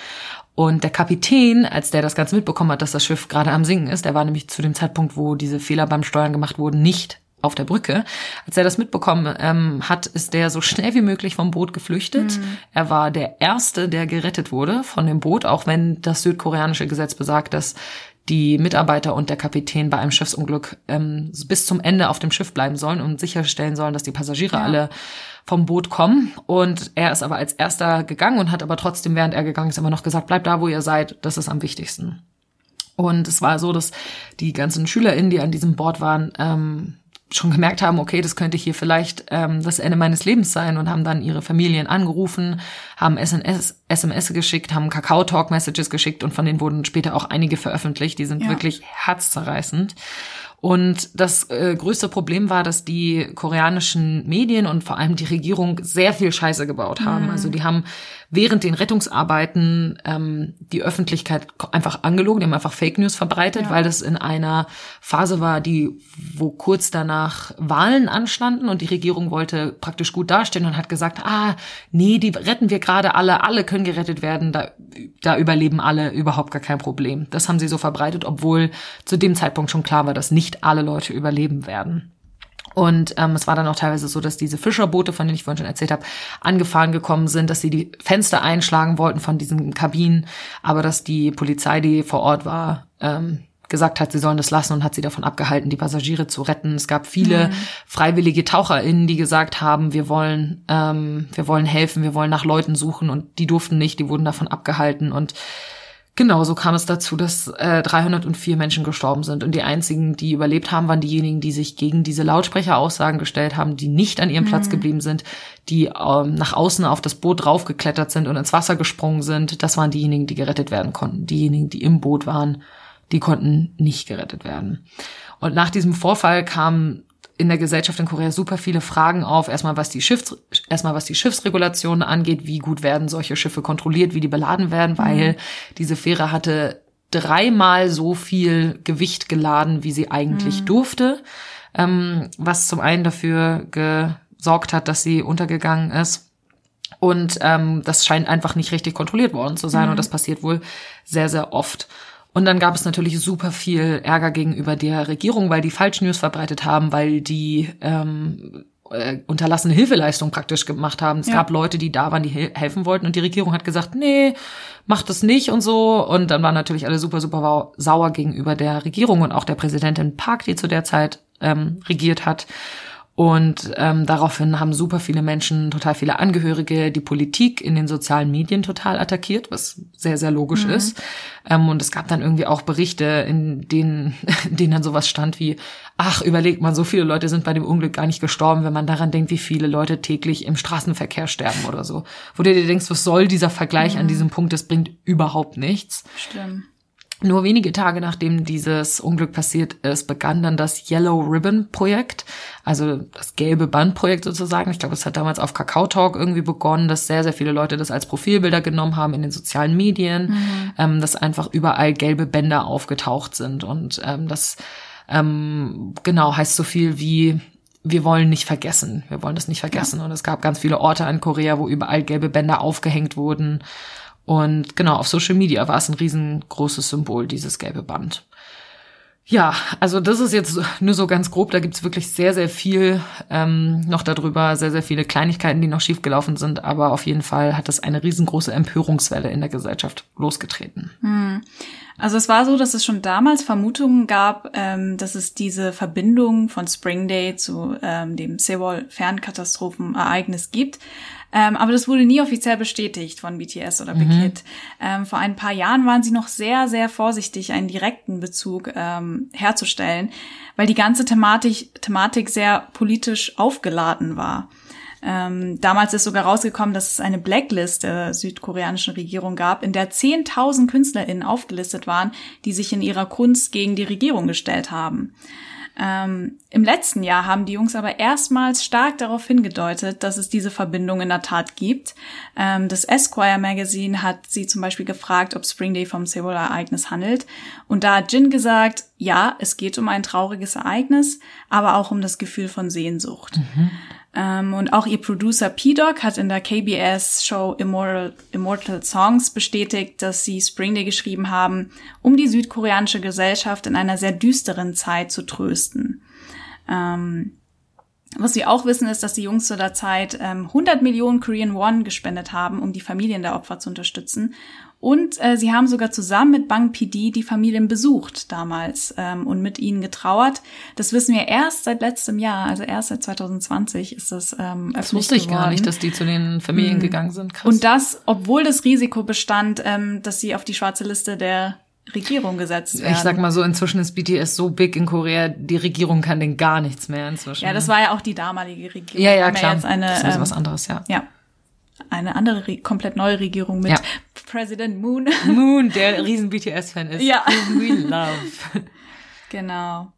Und der Kapitän, als der das Ganze mitbekommen hat, dass das Schiff gerade am Sinken ist, der war nämlich zu dem Zeitpunkt, wo diese Fehler beim Steuern gemacht wurden, nicht auf der Brücke. Als er das mitbekommen ähm, hat, ist der so schnell wie möglich vom Boot geflüchtet. Mhm. Er war der Erste, der gerettet wurde von dem Boot, auch wenn das südkoreanische Gesetz besagt, dass die Mitarbeiter und der Kapitän bei einem Schiffsunglück ähm, bis zum Ende auf dem Schiff bleiben sollen und sicherstellen sollen, dass die Passagiere ja. alle vom Boot kommen. Und er ist aber als erster gegangen und hat aber trotzdem, während er gegangen ist, immer noch gesagt, bleibt da, wo ihr seid, das ist am wichtigsten. Und es war so, dass die ganzen SchülerInnen, die an diesem Board waren, ähm, schon gemerkt haben, okay, das könnte hier vielleicht ähm, das Ende meines Lebens sein und haben dann ihre Familien angerufen, haben SMS, SMS geschickt, haben Kakao-Talk-Messages geschickt und von denen wurden später auch einige veröffentlicht. Die sind ja. wirklich herzzerreißend. Und das äh, größte Problem war, dass die koreanischen Medien und vor allem die Regierung sehr viel Scheiße gebaut haben. Mhm. Also die haben während den Rettungsarbeiten ähm, die Öffentlichkeit einfach angelogen, die haben einfach Fake News verbreitet, ja. weil das in einer Phase war, die, wo kurz danach Wahlen anstanden und die Regierung wollte praktisch gut dastehen und hat gesagt, ah, nee, die retten wir gerade alle, alle können gerettet werden, da, da überleben alle überhaupt gar kein Problem. Das haben sie so verbreitet, obwohl zu dem Zeitpunkt schon klar war, dass nicht alle Leute überleben werden. Und ähm, es war dann auch teilweise so, dass diese Fischerboote, von denen ich vorhin schon erzählt habe, angefahren gekommen sind, dass sie die Fenster einschlagen wollten von diesen Kabinen, aber dass die Polizei, die vor Ort war, ähm, gesagt hat, sie sollen das lassen und hat sie davon abgehalten, die Passagiere zu retten. Es gab viele mhm. freiwillige TaucherInnen, die gesagt haben, wir wollen, ähm, wir wollen helfen, wir wollen nach Leuten suchen und die durften nicht, die wurden davon abgehalten und Genau, so kam es dazu, dass äh, 304 Menschen gestorben sind. Und die einzigen, die überlebt haben, waren diejenigen, die sich gegen diese Lautsprecheraussagen gestellt haben, die nicht an ihrem mhm. Platz geblieben sind, die ähm, nach außen auf das Boot draufgeklettert sind und ins Wasser gesprungen sind. Das waren diejenigen, die gerettet werden konnten. Diejenigen, die im Boot waren, die konnten nicht gerettet werden. Und nach diesem Vorfall kam in der Gesellschaft in Korea super viele Fragen auf. Erstmal was die Schiffs, erstmal was die Schiffsregulationen angeht, wie gut werden solche Schiffe kontrolliert, wie die beladen werden, weil mhm. diese Fähre hatte dreimal so viel Gewicht geladen, wie sie eigentlich mhm. durfte, ähm, was zum einen dafür gesorgt hat, dass sie untergegangen ist. Und ähm, das scheint einfach nicht richtig kontrolliert worden zu sein. Mhm. Und das passiert wohl sehr, sehr oft. Und dann gab es natürlich super viel Ärger gegenüber der Regierung, weil die Falschnews verbreitet haben, weil die ähm, äh, unterlassene Hilfeleistung praktisch gemacht haben. Es Ja. gab Leute, die da waren, die hel- helfen wollten und die Regierung hat gesagt, nee, macht das nicht und so. Und dann waren natürlich alle super, super sauer gegenüber der Regierung und auch der Präsidentin Park, die zu der Zeit ähm, regiert hat. Und ähm, daraufhin haben super viele Menschen, total viele Angehörige, die Politik in den sozialen Medien total attackiert, was sehr, sehr logisch ist. Ähm, und es gab dann irgendwie auch Berichte, in denen, [LAUGHS] in denen dann sowas stand wie, ach, überlegt man, so viele Leute sind bei dem Unglück gar nicht gestorben, wenn man daran denkt, wie viele Leute täglich im Straßenverkehr sterben oder so. Wo du dir denkst, was soll dieser Vergleich an diesem Punkt, das bringt überhaupt nichts. Schlimm. Nur wenige Tage nachdem dieses Unglück passiert ist, begann dann das Yellow Ribbon Projekt, also das gelbe Bandprojekt sozusagen. Ich glaube, es hat damals auf Kakao Talk irgendwie begonnen, dass sehr, sehr viele Leute das als Profilbilder genommen haben in den sozialen Medien, ähm, dass einfach überall gelbe Bänder aufgetaucht sind. Und ähm, das ähm, genau heißt so viel wie wir wollen nicht vergessen. Wir wollen das nicht vergessen. Und es gab ganz viele Orte in Korea, wo überall gelbe Bänder aufgehängt wurden. Und genau, auf Social Media war es ein riesengroßes Symbol, dieses gelbe Band. Ja, also das ist jetzt nur so ganz grob. Da gibt's wirklich sehr, sehr viel ähm, noch darüber, sehr, sehr viele Kleinigkeiten, die noch schiefgelaufen sind. Aber auf jeden Fall hat das eine riesengroße Empörungswelle in der Gesellschaft losgetreten. Also es war so, dass es schon damals Vermutungen gab, ähm, dass es diese Verbindung von Spring Day zu ähm, dem Seoul-Fernkatastrophenereignis gibt. Ähm, aber das wurde nie offiziell bestätigt von BTS oder Big Hit. Ähm, vor ein paar Jahren waren sie noch sehr, sehr vorsichtig, einen direkten Bezug ähm, herzustellen, weil die ganze Thematik, Thematik sehr politisch aufgeladen war. Ähm, damals ist sogar rausgekommen, dass es eine Blacklist der südkoreanischen Regierung gab, in der 10.000 KünstlerInnen aufgelistet waren, die sich in ihrer Kunst gegen die Regierung gestellt haben. Ähm, Im letzten Jahr haben die Jungs aber erstmals stark darauf hingedeutet, dass es diese Verbindung in der Tat gibt. Ähm, das Esquire Magazine hat sie zum Beispiel gefragt, ob Spring Day vom Seoul-Ereignis handelt. Und da hat Jin gesagt, ja, es geht um ein trauriges Ereignis, aber auch um das Gefühl von Sehnsucht. Ähm, und auch ihr Producer P-Dog hat in der KBS-Show Immortal, Immortal Songs bestätigt, dass sie Spring Day geschrieben haben, um die südkoreanische Gesellschaft in einer sehr düsteren Zeit zu trösten. Ähm, was wir auch wissen, ist, dass die Jungs zu der Zeit ähm, 100 Millionen Korean Won gespendet haben, um die Familien der Opfer zu unterstützen. Und äh, sie haben sogar zusammen mit Bang PD die Familien besucht damals ähm, und mit ihnen getrauert. Das wissen wir erst seit letztem Jahr, also erst seit 2020 ist das ähm, Das wusste ich gar nicht, dass die zu den Familien gegangen sind. Krass. Und das, obwohl das Risiko bestand, ähm, dass sie auf die schwarze Liste der Regierung gesetzt werden. ich sag mal so, inzwischen ist BTS so big in Korea, die Regierung kann den gar nichts mehr inzwischen. ja, das war ja auch die damalige Regierung. ja, ja, klar. jetzt eine, das ist also ähm, was anderes, ja. ja, eine andere, Re komplett neue Regierung mit Ja. President Moon. Moon, [LAUGHS] der riesen BTS-Fan ist. Ja. We love. genau.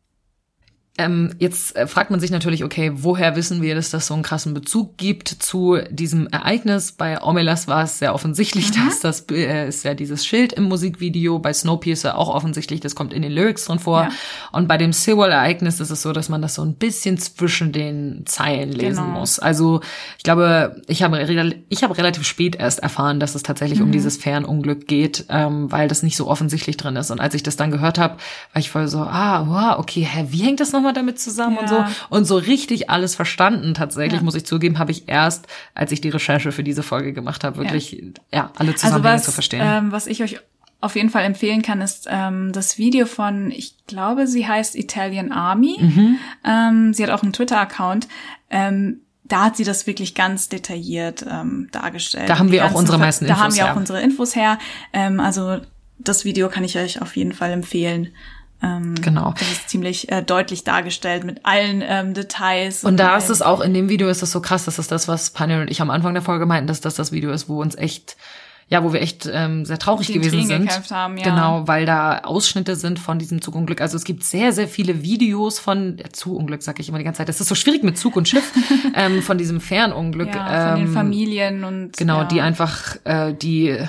Ähm, jetzt äh, fragt man sich natürlich, okay, woher wissen wir, dass das so einen krassen Bezug gibt zu diesem Ereignis? Bei Omelas war es sehr offensichtlich, dass das äh, ist ja dieses Schild im Musikvideo. Bei Snowpiercer auch offensichtlich, das kommt in den Lyrics drin vor. Ja. Und bei dem Sewell-Ereignis ist es so, dass man das so ein bisschen zwischen den Zeilen lesen Genau. muss. Also ich glaube, ich habe ich habe relativ spät erst erfahren, dass es tatsächlich um dieses Fernunglück geht, ähm, weil das nicht so offensichtlich drin ist. Und als ich das dann gehört habe, war ich voll so, ah, wow, okay, hä, wie hängt das nochmal damit zusammen und so? Ja. Und so richtig alles verstanden tatsächlich, Ja. muss ich zugeben, habe ich erst, als ich die Recherche für diese Folge gemacht habe, wirklich, ja, alle Also Zusammenhänge was, zu verstehen. ähm, was ich euch auf jeden Fall empfehlen kann, ist ähm, das Video von, ich glaube, sie heißt Italian Army. Mhm. Ähm, sie hat auch einen Twitter-Account. Ähm, da hat sie das wirklich ganz detailliert ähm, dargestellt. Da haben wir auch unsere Ver- meisten Da Infos haben wir her. auch unsere Infos her. Ähm, also das Video kann ich euch auf jeden Fall empfehlen. Ähm, Genau. Das ist ziemlich äh, deutlich dargestellt mit allen ähm, Details. Und da ist es auch, in dem Video ist es so krass, dass es das, was Panel und ich am Anfang der Folge meinten, dass das das Video ist, wo uns echt, ja, wo wir echt ähm, sehr traurig Die gewesen Tränen sind. haben, ja. Genau, weil da Ausschnitte sind von diesem Zugunglück. Also es gibt sehr, sehr viele Videos von, ja, Zugunglück sag ich immer die ganze Zeit, das ist so schwierig mit Zug und Schiff, [LAUGHS] ähm, von diesem Fernunglück. ja, von den ähm, Familien und Genau, ja. die einfach äh, die äh,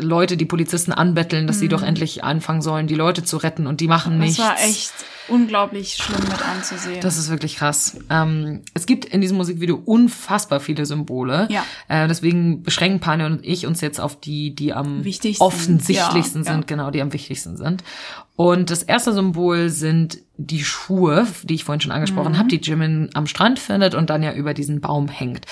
Leute, die Polizisten anbetteln, dass sie doch endlich anfangen sollen, die Leute zu retten und die machen Das nichts. war echt unglaublich schlimm mit anzusehen. Das ist wirklich krass. Ähm, es gibt in diesem Musikvideo unfassbar viele Symbole. Ja. Äh, deswegen beschränken Pane und ich uns jetzt auf die, die am Wichtigsten. offensichtlichsten Ja, sind, ja. genau, die am wichtigsten sind. Und das erste Symbol sind die Schuhe, die ich vorhin schon angesprochen Mhm. habe, die Jimin am Strand findet und dann ja über diesen Baum hängt.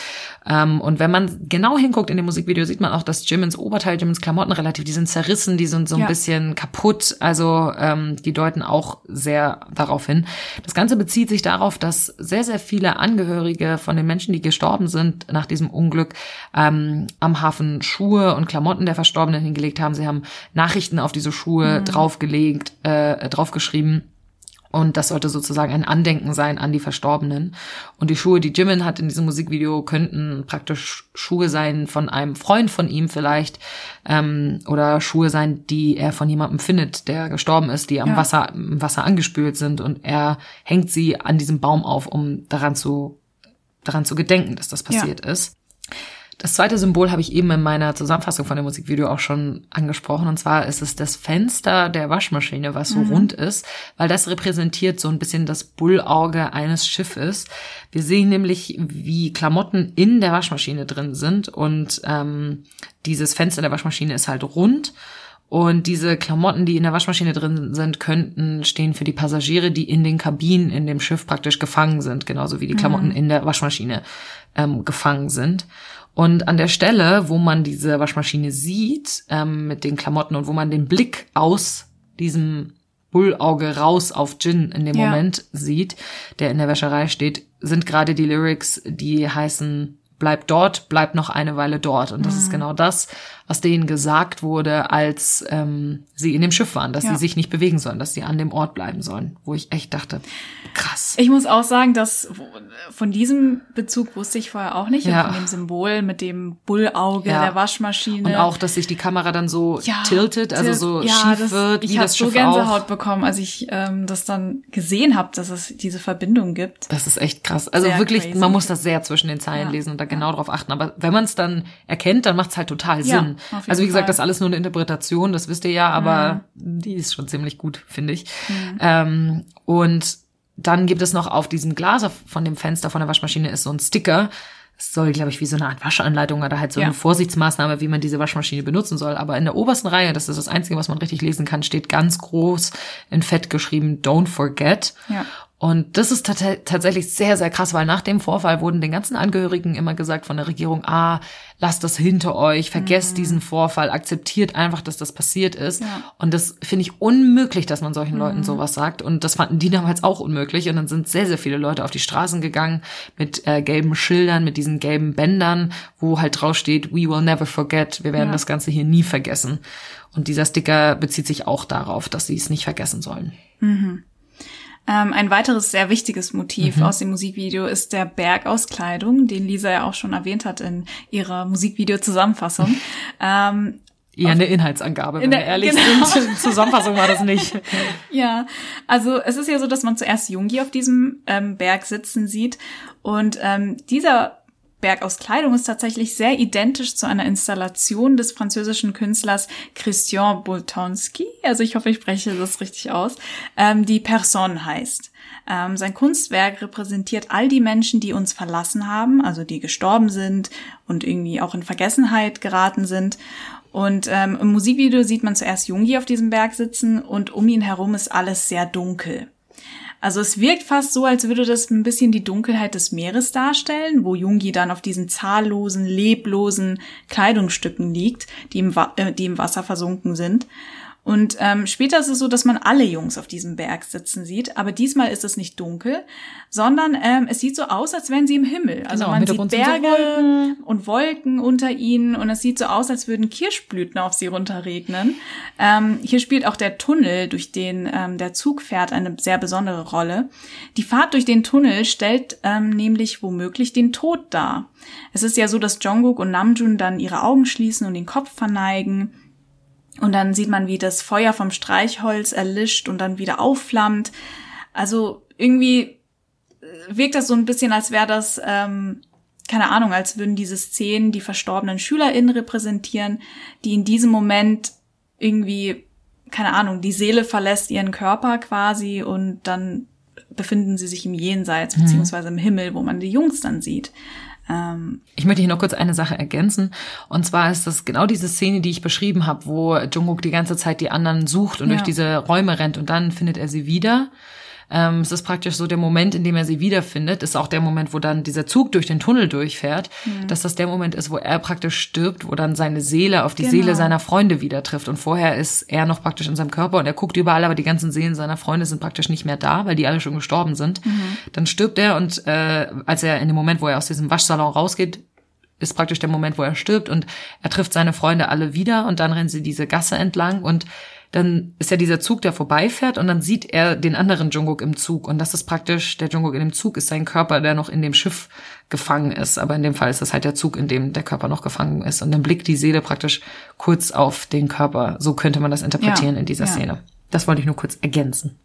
Ähm, und wenn man genau hinguckt in dem Musikvideo, sieht man auch, dass Jimins Oberteil, Jimins Klamotten relativ, die sind zerrissen, die sind so ein Ja. bisschen kaputt. Also ähm, die deuten auch sehr darauf hin. Das Ganze bezieht sich darauf, dass sehr, sehr viele Angehörige von den Menschen, die gestorben sind nach diesem Unglück, ähm, am Hafen Schuhe und Klamotten der Verstorbenen hingelegt haben. Sie haben Nachrichten auf diese Schuhe draufgelegt, äh, draufgeschrieben. Und das sollte sozusagen ein Andenken sein an die Verstorbenen. Und die Schuhe, die Jimin hat in diesem Musikvideo, könnten praktisch Schuhe sein von einem Freund von ihm vielleicht. Ähm, oder Schuhe sein, die er von jemandem findet, der gestorben ist, die am Ja. Wasser, im Wasser angespült sind. Und er hängt sie an diesem Baum auf, um daran zu, daran zu gedenken, dass das passiert ist. Das zweite Symbol habe ich eben in meiner Zusammenfassung von dem Musikvideo auch schon angesprochen. Und zwar ist es das Fenster der Waschmaschine, was so rund ist, weil das repräsentiert so ein bisschen das Bullauge eines Schiffes. Wir sehen nämlich, wie Klamotten in der Waschmaschine drin sind und ähm, dieses Fenster der Waschmaschine ist halt rund. Und diese Klamotten, die in der Waschmaschine drin sind, könnten stehen für die Passagiere, die in den Kabinen in dem Schiff praktisch gefangen sind, genauso wie die Klamotten in der Waschmaschine ähm, gefangen sind. Und an der Stelle, wo man diese Waschmaschine sieht, ähm, mit den Klamotten und wo man den Blick aus diesem Bullauge raus auf Jin in dem Ja. Moment sieht, der in der Wäscherei steht, sind gerade die Lyrics, die heißen Bleib dort, bleib noch eine Weile dort. Und das ist genau das, was denen gesagt wurde, als ähm, sie in dem Schiff waren, dass Ja. sie sich nicht bewegen sollen, dass sie an dem Ort bleiben sollen. Wo ich echt dachte, krass. Ich muss auch sagen, dass von diesem Bezug wusste ich vorher auch nicht. Ja. Von dem Symbol mit dem Bullauge Ja. der Waschmaschine. Und auch, dass sich die Kamera dann so Ja, tiltet, also so schief das, wird, ich wie das so Schiff Gänsehaut auch. bekommen, als ich ähm, das dann gesehen habe, dass es diese Verbindung gibt. Das ist echt krass. Also Sehr wirklich, crazy. man muss das sehr zwischen den Zeilen lesen und da genau drauf achten. Aber wenn man es dann erkennt, dann macht es halt total Sinn. Also wie gesagt, Fall. das ist alles nur eine Interpretation, das wisst ihr ja, aber die ist schon ziemlich gut, finde ich. Ähm, und dann gibt es noch auf diesem Glas von dem Fenster von der Waschmaschine ist so ein Sticker. Es soll, glaube ich, wie so eine Art Waschanleitung oder halt so Ja. eine Vorsichtsmaßnahme, wie man diese Waschmaschine benutzen soll. Aber in der obersten Reihe, das ist das Einzige, was man richtig lesen kann, steht ganz groß in Fett geschrieben, Don't forget. Ja. Und das ist tat- tatsächlich sehr, sehr krass, weil nach dem Vorfall wurden den ganzen Angehörigen immer gesagt von der Regierung, ah, lasst das hinter euch, vergesst diesen Vorfall, akzeptiert einfach, dass das passiert ist. Mhm. Ja. Und das finde ich unmöglich, dass man solchen Leuten sowas sagt. Und das fanden die damals auch unmöglich. Und dann sind sehr, sehr viele Leute auf die Straßen gegangen mit äh, gelben Schildern, mit diesen gelben Bändern, wo halt drauf steht, we will never forget, wir werden Ja. das Ganze hier nie vergessen. Und dieser Sticker bezieht sich auch darauf, dass sie es nicht vergessen sollen. Ähm, ein weiteres sehr wichtiges Motiv Mhm. aus dem Musikvideo ist der Berg aus Kleidung, den Lisa ja auch schon erwähnt hat in ihrer Musikvideo-Zusammenfassung. [LAUGHS] ähm, Eher eine Inhaltsangabe, wenn In wir der- ehrlich genau. sind. [LAUGHS] Zusammenfassung war das nicht. [LAUGHS] Ja, also es ist ja so, dass man zuerst Jungi auf diesem ähm, Berg sitzen sieht und ähm, dieser Berg aus Kleidung ist tatsächlich sehr identisch zu einer Installation des französischen Künstlers Christian Boltonski, also ich hoffe, ich spreche das richtig aus, ähm, die Person heißt. Ähm, sein Kunstwerk repräsentiert all die Menschen, die uns verlassen haben, also die gestorben sind und irgendwie auch in Vergessenheit geraten sind. Und ähm, im Musikvideo sieht man zuerst Jungi auf diesem Berg sitzen und um ihn herum ist alles sehr dunkel. Also es wirkt fast so, als würde das ein bisschen die Dunkelheit des Meeres darstellen, wo Jungi dann auf diesen zahllosen, leblosen Kleidungsstücken liegt, die im, Wa äh, die im Wasser versunken sind. Und ähm, später ist es so, dass man alle Jungs auf diesem Berg sitzen sieht, aber diesmal ist es nicht dunkel, sondern ähm, es sieht so aus, als wären sie im Himmel. Also Genau, man sieht so Berge Wolken. und Wolken unter ihnen und es sieht so aus, als würden Kirschblüten auf sie runterregnen. Ähm, hier spielt auch der Tunnel, durch den ähm, der Zug fährt, eine sehr besondere Rolle. Die Fahrt durch den Tunnel stellt ähm, nämlich womöglich den Tod dar. Es ist ja so, dass Jungkook und Namjoon dann ihre Augen schließen und den Kopf verneigen. Und dann sieht man, wie das Feuer vom Streichholz erlischt und dann wieder aufflammt. Also irgendwie äh, wirkt das so ein bisschen, als wäre das, ähm, keine Ahnung, als würden diese Szenen die verstorbenen SchülerInnen repräsentieren, die in diesem Moment irgendwie, keine Ahnung, die Seele verlässt ihren Körper quasi und dann befinden sie sich im Jenseits, Mhm. beziehungsweise im Himmel, wo man die Jungs dann sieht. Ähm, Ich möchte hier noch kurz eine Sache ergänzen. Und zwar ist das genau diese Szene, die ich beschrieben habe, wo Jungkook die ganze Zeit die anderen sucht und Ja. durch diese Räume rennt und dann findet er sie wieder. Ähm, es ist praktisch so der Moment, in dem er sie wiederfindet, ist auch der Moment, wo dann dieser Zug durch den Tunnel durchfährt, Mhm. dass das der Moment ist, wo er praktisch stirbt, wo dann seine Seele auf die Genau. Seele seiner Freunde wieder trifft. Und vorher ist er noch praktisch in seinem Körper und er guckt überall, aber die ganzen Seelen seiner Freunde sind praktisch nicht mehr da, weil die alle schon gestorben sind. Dann stirbt er und äh, als er in dem Moment, wo er aus diesem Waschsalon rausgeht, ist praktisch der Moment, wo er stirbt und er trifft seine Freunde alle wieder und dann rennen sie diese Gasse entlang und dann ist ja dieser Zug, der vorbeifährt und dann sieht er den anderen Jungkook im Zug und das ist praktisch, der Jungkook in dem Zug ist sein Körper, der noch in dem Schiff gefangen ist, aber in dem Fall ist das halt der Zug, in dem der Körper noch gefangen ist und dann blickt die Seele praktisch kurz auf den Körper. So könnte man das interpretieren Ja, in dieser ja. Szene. Das wollte ich nur kurz ergänzen.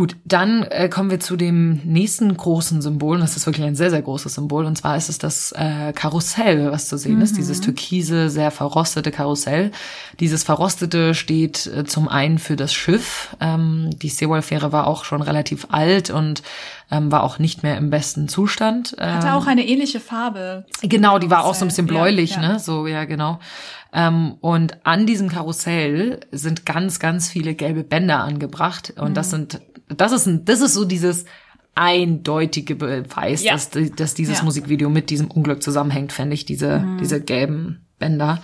Gut, dann äh, kommen wir zu dem nächsten großen Symbol. Und das ist wirklich ein sehr, sehr großes Symbol. Und zwar ist es das äh, Karussell, was zu sehen ist. Dieses türkise, sehr verrostete Karussell. Dieses Verrostete steht äh, zum einen für das Schiff. Ähm, die Seawall-Fähre war auch schon relativ alt und ähm, war auch nicht mehr im besten Zustand. Ähm, hatte auch eine ähnliche Farbe. Genau, die war auch so ein bisschen Ja, bläulich, ja. ne? So, ja, genau. Ähm, und an diesem Karussell sind ganz, ganz viele gelbe Bänder angebracht. Und Mhm. das sind, das ist ein, das ist so dieses eindeutige Beweis, Ja. dass, dass dieses Ja. Mhm. Musikvideo mit diesem Unglück zusammenhängt, fände ich, diese, diese gelben Bänder.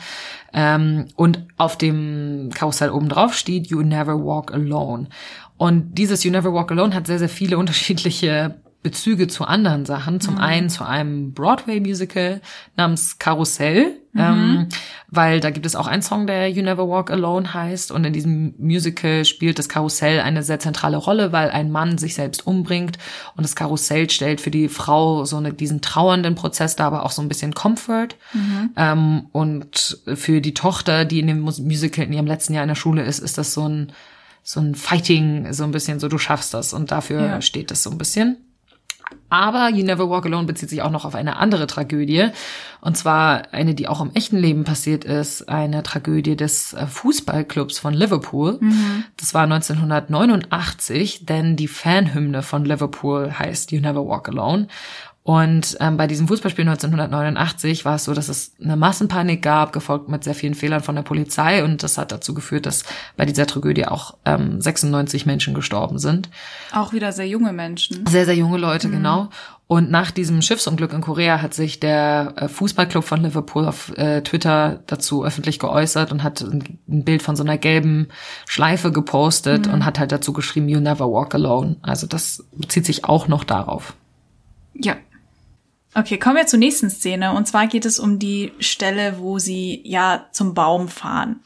Ähm, und auf dem Karussell oben drauf steht You Never Walk Alone. Und dieses You Never Walk Alone hat sehr, sehr viele [LAUGHS] unterschiedliche Bezüge zu anderen Sachen. Zum einen zu einem Broadway-Musical namens Karussell, ähm, weil da gibt es auch einen Song, der You Never Walk Alone heißt. Und in diesem Musical spielt das Karussell eine sehr zentrale Rolle, weil ein Mann sich selbst umbringt und das Karussell stellt für die Frau so eine, diesen trauernden Prozess dar, aber auch so ein bisschen Comfort. Ähm, und für die Tochter, die in dem Mus- Musical in ihrem letzten Jahr in der Schule ist, ist das so ein so ein Fighting, so ein bisschen so, du schaffst das. Und dafür Ja. steht das so ein bisschen. Aber You Never Walk Alone bezieht sich auch noch auf eine andere Tragödie. Und zwar eine, die auch im echten Leben passiert ist. Eine Tragödie des äh, Fußballclubs von Liverpool. Das war 1989, denn die Fanhymne von Liverpool heißt You Never Walk Alone. Und ähm, bei diesem Fußballspiel 1989 war es so, dass es eine Massenpanik gab, gefolgt mit sehr vielen Fehlern von der Polizei. Und das hat dazu geführt, dass bei dieser Tragödie auch ähm, 96 Menschen gestorben sind. Auch wieder sehr junge Menschen. Sehr, sehr junge Leute, genau. Und nach diesem Schiffsunglück in Korea hat sich der äh, Fußballclub von Liverpool auf äh, Twitter dazu öffentlich geäußert und hat ein, ein Bild von so einer gelben Schleife gepostet und hat halt dazu geschrieben, You never walk alone. Also das bezieht sich auch noch darauf. Ja. Okay, kommen wir zur nächsten Szene. Und zwar geht es um die Stelle, wo sie ja zum Baum fahren.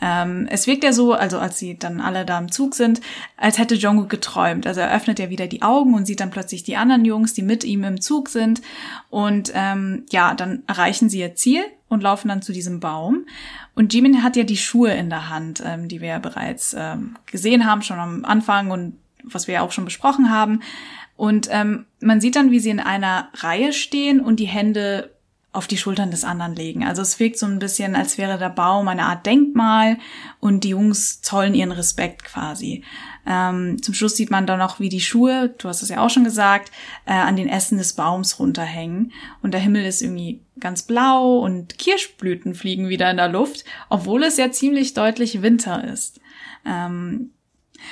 Ähm, es wirkt ja so, also als sie dann alle da im Zug sind, als hätte Jungkook geträumt. Also er öffnet ja wieder die Augen und sieht dann plötzlich die anderen Jungs, die mit ihm im Zug sind. Und ähm, ja, dann erreichen sie ihr Ziel und laufen dann zu diesem Baum. Und Jimin hat ja die Schuhe in der Hand, ähm, die wir ja bereits ähm, gesehen haben, schon am Anfang und was wir ja auch schon besprochen haben. Und ähm, man sieht dann, wie sie in einer Reihe stehen und die Hände auf die Schultern des anderen legen. Also es wirkt so ein bisschen, als wäre der Baum eine Art Denkmal und die Jungs zollen ihren Respekt quasi. Ähm, zum Schluss sieht man dann noch, wie die Schuhe, du hast es ja auch schon gesagt, äh, an den Ästen des Baums runterhängen. Und der Himmel ist irgendwie ganz blau und Kirschblüten fliegen wieder in der Luft, obwohl es ja ziemlich deutlich Winter ist. Ähm,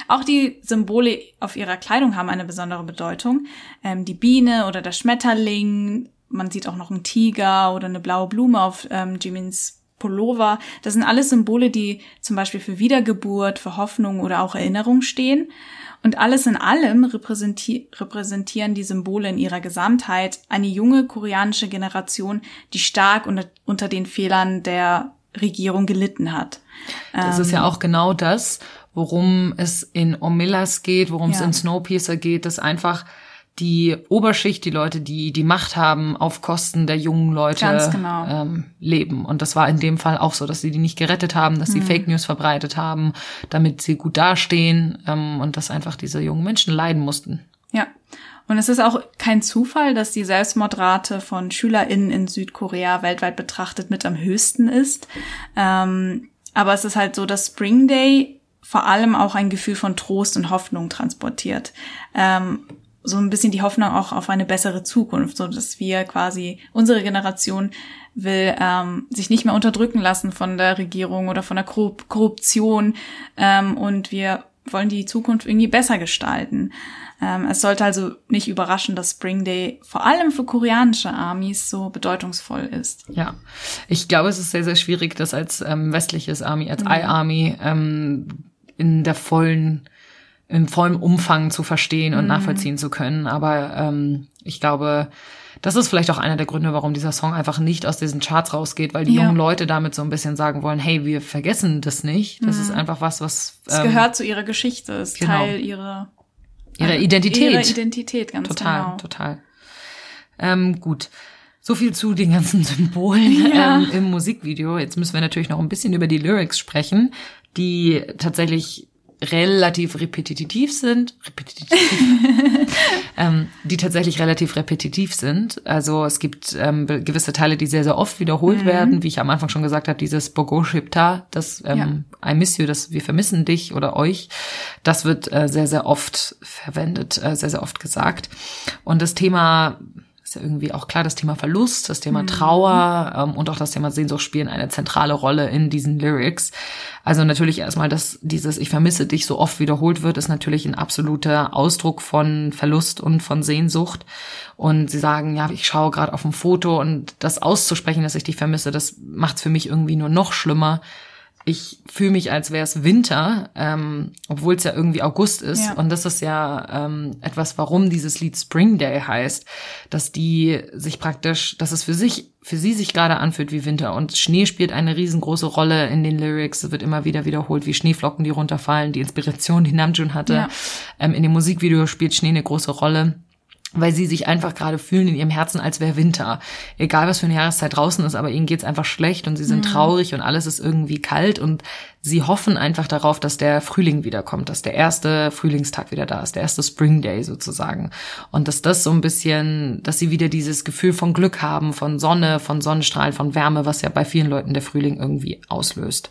auch die Symbole auf ihrer Kleidung haben eine besondere Bedeutung. Ähm, die Biene oder der Schmetterling, man sieht auch noch einen Tiger oder eine blaue Blume auf ähm, Jimins Pullover. Das sind alles Symbole, die zum Beispiel für Wiedergeburt, für Hoffnung oder auch Erinnerung stehen. Und alles in allem repräsenti repräsentieren die Symbole in ihrer Gesamtheit eine junge koreanische Generation, die stark unter, unter den Fehlern der Regierung gelitten hat. Das ist Ähm. ja auch genau das, worum es in Omelas geht, worum es Ja. in Snowpiercer geht, dass einfach die Oberschicht, die Leute, die die Macht haben, auf Kosten der jungen Leute genau. ähm, leben. Und das war in dem Fall auch so, dass sie die nicht gerettet haben, dass sie Mhm. Fake News verbreitet haben, damit sie gut dastehen ähm, und dass einfach diese jungen Menschen leiden mussten. Ja. Und es ist auch kein Zufall, dass die Selbstmordrate von SchülerInnen in Südkorea weltweit betrachtet mit am höchsten ist. Ähm, aber es ist halt so, dass Spring Day vor allem auch ein Gefühl von Trost und Hoffnung transportiert. Ähm, so ein bisschen die Hoffnung auch auf eine bessere Zukunft, so dass wir quasi unsere Generation will ähm, sich nicht mehr unterdrücken lassen von der Regierung oder von der Korruption ähm, und wir wollen die Zukunft irgendwie besser gestalten. Ähm, es sollte also nicht überraschen, dass Spring Day vor allem für koreanische Armys so bedeutungsvoll ist. Ja, ich glaube, es ist sehr, sehr schwierig, das als ähm, westliches Army, als mhm. I-Army ähm, in der vollen im vollen Umfang zu verstehen und mhm. nachvollziehen zu können. Aber ähm, ich glaube, das ist vielleicht auch einer der Gründe, warum dieser Song einfach nicht aus diesen Charts rausgeht, weil die ja. jungen Leute damit so ein bisschen sagen wollen, hey, wir vergessen das nicht. Das mhm. ist einfach was, was. Es ähm, gehört zu ihrer Geschichte, ist genau. Teil ihrer, ihrer Identität. Ihrer Identität, ganz total, genau. Total, Ähm, gut. So viel zu den ganzen Symbolen [LAUGHS] ja. ähm, im Musikvideo. Jetzt müssen wir natürlich noch ein bisschen über die Lyrics sprechen, die tatsächlich relativ repetitiv sind, repetitiv, [LAUGHS] ähm, die tatsächlich relativ repetitiv sind. Also es gibt ähm, gewisse Teile, die sehr, sehr oft wiederholt mhm. werden, wie ich am Anfang schon gesagt habe, dieses Bogo Shipta, das ähm, ja. I miss you, das wir vermissen dich oder euch, das wird äh, sehr, sehr oft verwendet, äh, sehr, sehr oft gesagt. Und das Thema ist irgendwie auch klar, das Thema Verlust, das Thema mhm. Trauer ähm, und auch das Thema Sehnsucht spielen eine zentrale Rolle in diesen Lyrics. Also natürlich erstmal, dass dieses Ich vermisse dich so oft wiederholt wird, ist natürlich ein absoluter Ausdruck von Verlust und von Sehnsucht. Und sie sagen, ja, ich schaue gerade auf ein Foto und das auszusprechen, dass ich dich vermisse, das macht es für mich irgendwie nur noch schlimmer ich fühle mich, als wäre es Winter, ähm, obwohl es ja irgendwie August ist. Ja. Und das ist ja ähm, etwas, warum dieses Lied Spring Day heißt, dass die sich praktisch, dass es für sich, für sie sich gerade anfühlt wie Winter. Und Schnee spielt eine riesengroße Rolle in den Lyrics. Es wird immer wieder wiederholt, wie Schneeflocken, die runterfallen, die Inspiration, die Namjoon hatte. Ja. Ähm, in dem Musikvideo spielt Schnee eine große Rolle weil sie sich einfach gerade fühlen in ihrem Herzen, als wäre Winter. Egal was für eine Jahreszeit draußen ist, aber ihnen geht's einfach schlecht und sie sind mhm. traurig und alles ist irgendwie kalt und sie hoffen einfach darauf, dass der Frühling wiederkommt, dass der erste Frühlingstag wieder da ist, der erste Spring Day sozusagen. Und dass das so ein bisschen, dass sie wieder dieses Gefühl von Glück haben, von Sonne, von Sonnenstrahlen, von Wärme, was ja bei vielen Leuten der Frühling irgendwie auslöst.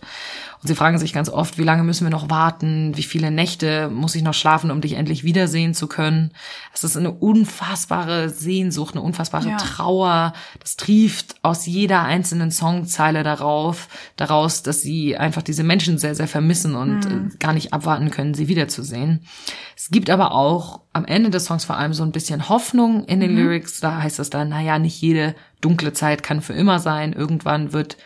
Und sie fragen sich ganz oft, wie lange müssen wir noch warten? Wie viele Nächte muss ich noch schlafen, um dich endlich wiedersehen zu können? Es ist eine unfassbare Sehnsucht, eine unfassbare ja. Trauer. Das trieft aus jeder einzelnen Songzeile darauf, daraus, dass sie einfach diese Menschen sehr, sehr vermissen und mhm. gar nicht abwarten können, sie wiederzusehen. Es gibt aber auch am Ende des Songs vor allem so ein bisschen Hoffnung in den mhm. Lyrics. Da heißt es dann, naja, nicht jede dunkle Zeit kann für immer sein. Irgendwann wird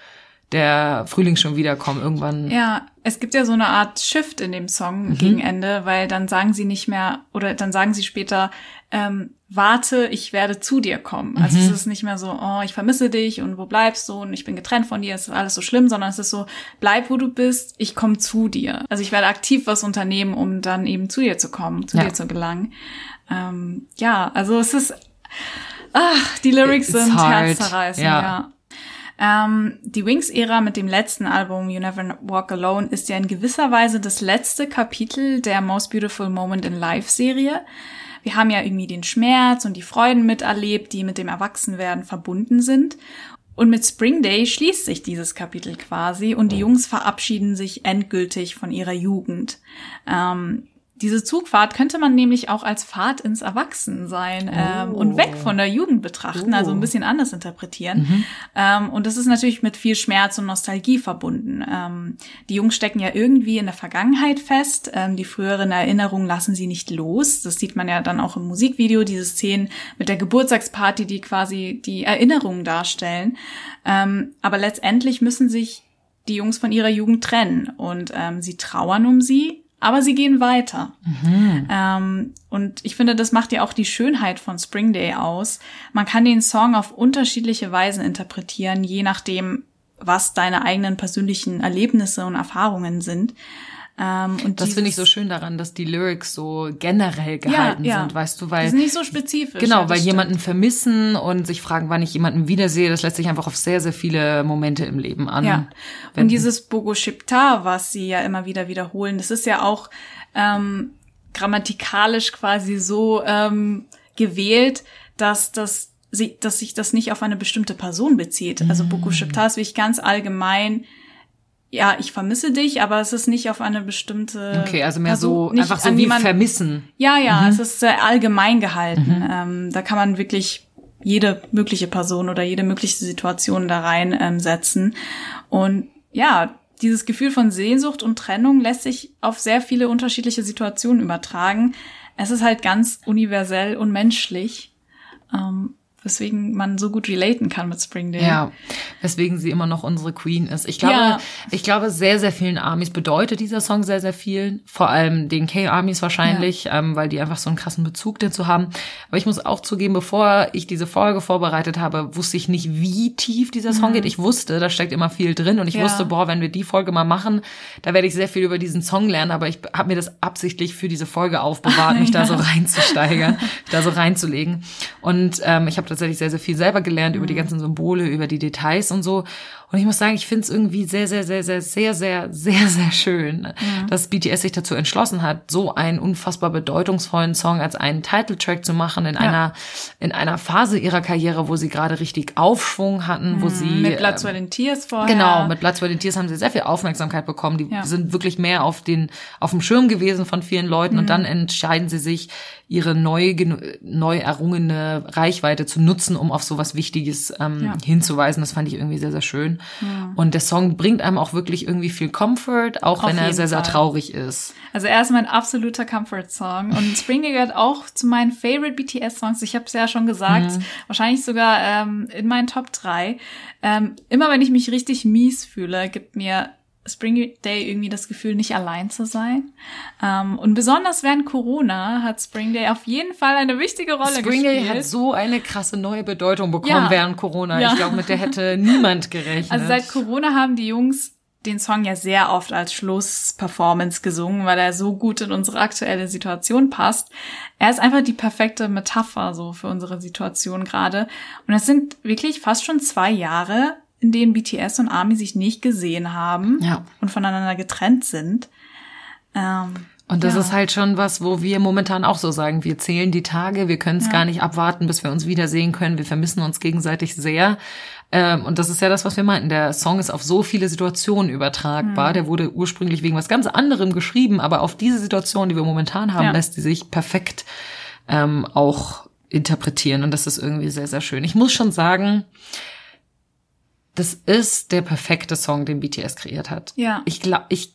der Frühling schon wiederkommen. Irgendwann. Ja, es gibt ja so eine Art Shift in dem Song mhm. gegen Ende, weil dann sagen sie nicht mehr, oder dann sagen sie später, ähm, warte, ich werde zu dir kommen. Also mhm. es ist nicht mehr so, oh, ich vermisse dich und wo bleibst du und ich bin getrennt von dir, es ist alles so schlimm, sondern es ist so, bleib wo du bist, ich komme zu dir. Also ich werde aktiv was unternehmen, um dann eben zu dir zu kommen, zu ja. dir zu gelangen. Ähm, ja, also es ist, ach, die Lyrics It's sind hard. herzzerreißend, ja. ja. Ähm, die Wings-Ära mit dem letzten Album You Never Walk Alone ist ja in gewisser Weise das letzte Kapitel der Most Beautiful Moment in Life-Serie. Wir haben ja irgendwie den Schmerz und die Freuden miterlebt, die mit dem Erwachsenwerden verbunden sind. Und mit Spring Day schließt sich dieses Kapitel quasi und die Jungs verabschieden sich endgültig von ihrer Jugend. Ähm, diese Zugfahrt könnte man nämlich auch als Fahrt ins Erwachsensein ähm, oh. und weg von der Jugend betrachten, oh. also ein oh. bisschen anders interpretieren. Mhm. Ähm, und das ist natürlich mit viel Schmerz und Nostalgie verbunden. Ähm, die Jungs stecken ja irgendwie in der Vergangenheit fest. Ähm, die früheren Erinnerungen lassen sie nicht los. Das sieht man ja dann auch im Musikvideo, diese Szenen mit der Geburtstagsparty, die quasi die Erinnerungen darstellen. Ähm, aber letztendlich müssen sich die Jungs von ihrer Jugend trennen und ähm, sie trauern um sie, aber sie gehen weiter. Mhm. Ähm, und ich finde, das macht ja auch die Schönheit von Spring Day aus. Man kann den Song auf unterschiedliche Weisen interpretieren, je nachdem, was deine eigenen persönlichen Erlebnisse und Erfahrungen sind. Ähm, und das finde ich so schön daran, dass die Lyrics so generell gehalten ja, ja. sind, weißt du, weil die sind nicht so spezifisch. Genau, ja, weil stimmt. jemanden vermissen und sich fragen, wann ich jemanden wiedersehe, das lässt sich einfach auf sehr sehr viele Momente im Leben an. Ja. Und dieses Bogo Shipta, was sie ja immer wieder wiederholen, das ist ja auch ähm, grammatikalisch quasi so ähm, gewählt, dass das dass sich das nicht auf eine bestimmte Person bezieht. Also Bogo Shipta ist wirklich ganz allgemein ja, ich vermisse dich, aber es ist nicht auf eine bestimmte. Okay, also mehr Person, so einfach so wie man, vermissen. Ja, ja, mhm. es ist sehr allgemein gehalten. Mhm. Ähm, da kann man wirklich jede mögliche Person oder jede mögliche Situation da reinsetzen. Ähm, und ja, dieses Gefühl von Sehnsucht und Trennung lässt sich auf sehr viele unterschiedliche Situationen übertragen. Es ist halt ganz universell und menschlich. Ähm, weswegen man so gut relaten kann mit Springdale. Ja, weswegen sie immer noch unsere Queen ist. Ich glaube, ja. ich glaube, sehr, sehr vielen Armies bedeutet dieser Song sehr, sehr viel. Vor allem den K-Armies wahrscheinlich, ja. ähm, weil die einfach so einen krassen Bezug dazu haben. Aber ich muss auch zugeben, bevor ich diese Folge vorbereitet habe, wusste ich nicht, wie tief dieser Song mhm. geht. Ich wusste, da steckt immer viel drin und ich ja. wusste, boah, wenn wir die Folge mal machen, da werde ich sehr viel über diesen Song lernen. Aber ich habe mir das absichtlich für diese Folge aufbewahrt, mich da so [LAUGHS] reinzusteigern, da so reinzulegen. Und ähm, ich habe tatsächlich sehr, sehr viel selber gelernt mhm. über die mhm. ganzen Symbole, über die Details und so. Und ich muss sagen, ich finde es irgendwie sehr, sehr, sehr, sehr, sehr, sehr, sehr, sehr schön, mhm. dass BTS sich dazu entschlossen hat, so einen unfassbar bedeutungsvollen Song als einen Titeltrack zu machen in ja. einer in einer Phase ihrer Karriere, wo sie gerade richtig Aufschwung hatten, wo mhm. sie mit Blood, Sweat and Tears vorher. Genau, mit Blood, Sweat and Tears haben sie sehr viel Aufmerksamkeit bekommen. Die ja. sind wirklich mehr auf den auf dem Schirm gewesen von vielen Leuten mhm. und dann entscheiden sie sich, ihre neu neu errungene Reichweite zu nutzen, um auf sowas Wichtiges ähm, ja. hinzuweisen. Das fand ich irgendwie sehr sehr schön. Ja. Und der Song bringt einem auch wirklich irgendwie viel Comfort, auch Auf wenn er sehr, Fall. sehr traurig ist. Also er ist mein absoluter Comfort-Song. Und Spring Day gehört auch zu meinen Favorite BTS-Songs. Ich habe es ja schon gesagt. Mhm. Wahrscheinlich sogar ähm, in meinen Top 3. Ähm, immer wenn ich mich richtig mies fühle, gibt mir Spring Day irgendwie das Gefühl, nicht allein zu sein. Ähm, und besonders während Corona hat Spring Day auf jeden Fall eine wichtige Rolle Spring gespielt. Spring Day hat so eine krasse neue Bedeutung bekommen ja. während Corona. Ja. Ich glaube, mit der hätte niemand gerechnet. Also seit Corona haben die Jungs den Song ja sehr oft als Schlussperformance gesungen, weil er so gut in unsere aktuelle Situation passt. Er ist einfach die perfekte Metapher so für unsere Situation gerade. Und es sind wirklich fast schon zwei Jahre, in denen BTS und ARMY sich nicht gesehen haben ja. und voneinander getrennt sind. Ähm, und das ja. ist halt schon was, wo wir momentan auch so sagen, wir zählen die Tage, wir können es ja. gar nicht abwarten, bis wir uns wiedersehen können, wir vermissen uns gegenseitig sehr. Ähm, und das ist ja das, was wir meinten. Der Song ist auf so viele Situationen übertragbar. Mhm. Der wurde ursprünglich wegen was ganz anderem geschrieben, aber auf diese Situation, die wir momentan haben, ja. lässt die sich perfekt ähm, auch interpretieren. Und das ist irgendwie sehr, sehr schön. Ich muss schon sagen, das ist der perfekte Song, den BTS kreiert hat. Ja. Ich glaube, ich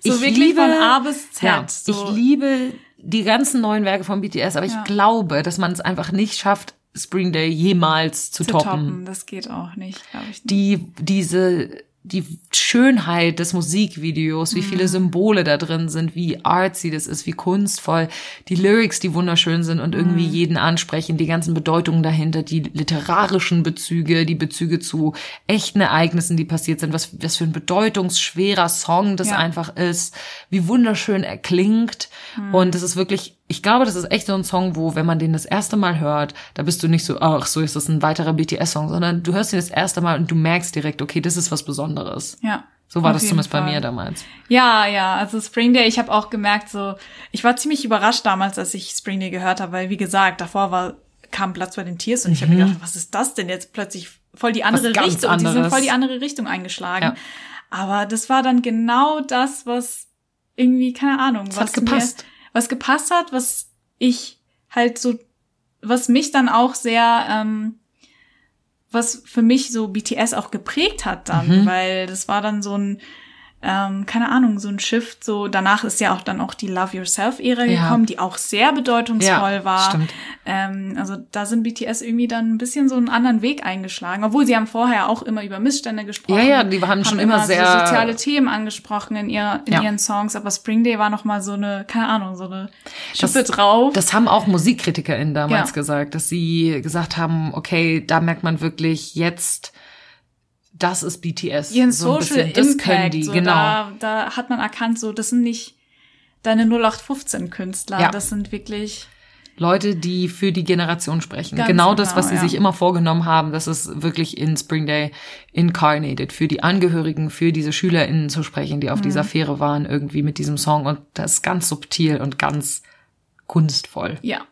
so ich wirklich liebe, von A bis Z. Ja, so. Ich liebe die ganzen neuen Werke von BTS, aber ja. ich glaube, dass man es einfach nicht schafft, Spring Day jemals zu, zu toppen. toppen. Das geht auch nicht, glaube ich. Nicht. Die diese die Schönheit des Musikvideos, wie viele mhm. Symbole da drin sind, wie artsy das ist, wie kunstvoll, die Lyrics, die wunderschön sind und irgendwie mhm. jeden ansprechen, die ganzen Bedeutungen dahinter, die literarischen Bezüge, die Bezüge zu echten Ereignissen, die passiert sind, was, was für ein bedeutungsschwerer Song das ja. einfach ist, wie wunderschön er klingt. Mhm. Und es ist wirklich ich glaube, das ist echt so ein Song, wo, wenn man den das erste Mal hört, da bist du nicht so, ach, so ist das ein weiterer BTS-Song, sondern du hörst ihn das erste Mal und du merkst direkt, okay, das ist was Besonderes. Ja. So war das zumindest Fall. bei mir damals. Ja, ja, also Spring Day, ich habe auch gemerkt, so, ich war ziemlich überrascht damals, als ich Spring Day gehört habe, weil wie gesagt, davor war kam Platz bei den Tiers und ich habe mir mhm. gedacht, was ist das denn jetzt plötzlich voll die andere Richtung, anderes. die sind voll die andere Richtung eingeschlagen. Ja. Aber das war dann genau das, was irgendwie keine Ahnung, das was hat gepasst. Mir, was gepasst hat, was ich halt so, was mich dann auch sehr, ähm, was für mich so BTS auch geprägt hat dann, mhm. weil das war dann so ein, ähm, keine Ahnung, so ein Shift, so danach ist ja auch dann auch die Love Yourself-Ära ja. gekommen, die auch sehr bedeutungsvoll ja, war. Stimmt. Ähm, also da sind BTS irgendwie dann ein bisschen so einen anderen Weg eingeschlagen, obwohl sie haben vorher auch immer über Missstände gesprochen. Ja, ja, die haben, haben schon immer, immer sehr so soziale Themen angesprochen in, ihr, in ja. ihren Songs, aber Spring Day war noch mal so eine, keine Ahnung, so eine Schippe das, drauf. Das haben auch MusikkritikerInnen damals gesagt, dass sie gesagt haben, okay, da merkt man wirklich jetzt das ist BTS. Ihren so Social bisschen. Das Impact, können die, so genau. Da, da hat man erkannt, so, das sind nicht deine 0815-Künstler, ja. das sind wirklich Leute, die für die Generation sprechen. Ganz genau das, was sie ja. sich immer vorgenommen haben, das ist wirklich in Spring Day incarnated, für die Angehörigen, für diese SchülerInnen zu sprechen, die auf mhm. dieser Fähre waren, irgendwie mit diesem Song. Und das ist ganz subtil und ganz kunstvoll. Ja.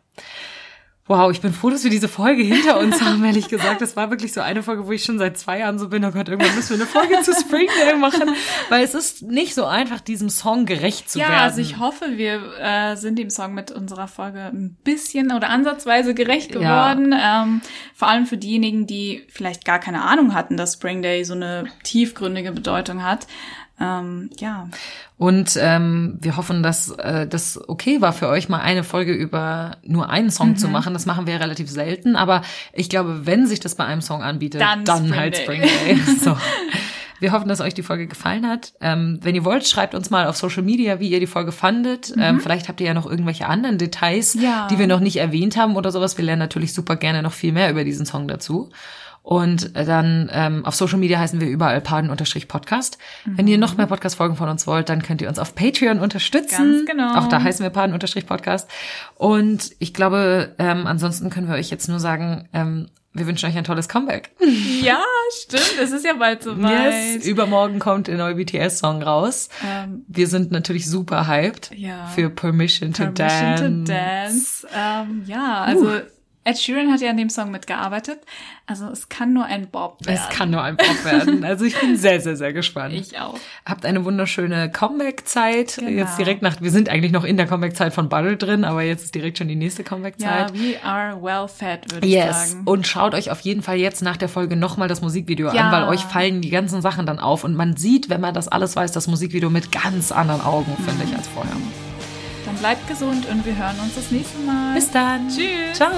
Wow, ich bin froh, dass wir diese Folge hinter uns haben, ehrlich gesagt. Das war wirklich so eine Folge, wo ich schon seit zwei Jahren so bin, oh Gott, irgendwann müssen wir eine Folge zu Springdale machen. Weil es ist nicht so einfach, diesem Song gerecht zu ja, werden. Ja, also ich hoffe, wir äh, sind dem Song mit unserer Folge ein bisschen oder ansatzweise gerecht geworden. Ja. Ähm, vor allem für diejenigen, die vielleicht gar keine Ahnung hatten, dass Springdale so eine tiefgründige Bedeutung hat. Ähm, ja. Und ähm, wir hoffen, dass äh, das okay war für euch, mal eine Folge über nur einen Song mhm. zu machen. Das machen wir relativ selten, aber ich glaube, wenn sich das bei einem Song anbietet, dann, dann Spring halt Spring Day. [LAUGHS] so. Wir hoffen, dass euch die Folge gefallen hat. Ähm, wenn ihr wollt, schreibt uns mal auf Social Media, wie ihr die Folge fandet. Mhm. Ähm, vielleicht habt ihr ja noch irgendwelche anderen Details, ja. die wir noch nicht erwähnt haben oder sowas. Wir lernen natürlich super gerne noch viel mehr über diesen Song dazu. Und dann ähm, auf Social Media heißen wir überall Paden-Podcast. Mhm. Wenn ihr noch mehr Podcast-Folgen von uns wollt, dann könnt ihr uns auf Patreon unterstützen. Ganz genau. Auch da heißen wir Paden-Podcast. Und ich glaube, ähm, ansonsten können wir euch jetzt nur sagen, ähm, wir wünschen euch ein tolles Comeback. [LAUGHS] Ja, stimmt. Es ist ja bald soweit. Yes. Übermorgen kommt der neue BTS-Song raus. Ähm, wir sind natürlich super hyped ja. für Permission, Permission to Dance. Permission to Dance. Ähm, ja, also uh. Ed Sheeran hat ja an dem Song mitgearbeitet. Also es kann nur ein Bob werden. Es kann nur ein Bob werden. [LAUGHS] Also ich bin sehr, sehr, sehr gespannt. Ich auch. Habt eine wunderschöne Comeback-Zeit. Genau. Jetzt direkt nach, wir sind eigentlich noch in der Comeback-Zeit von Bubble drin, aber jetzt ist direkt schon die nächste Comeback-Zeit. Ja, we are well fed, würde yes. ich sagen. Und schaut euch auf jeden Fall jetzt nach der Folge nochmal das Musikvideo ja. an, weil euch fallen die ganzen Sachen dann auf und man sieht, wenn man das alles weiß, das Musikvideo mit ganz anderen Augen, mhm. finde ich, als vorher und bleibt gesund und wir hören uns das nächste Mal. Bis dann. Tschüss. Ciao.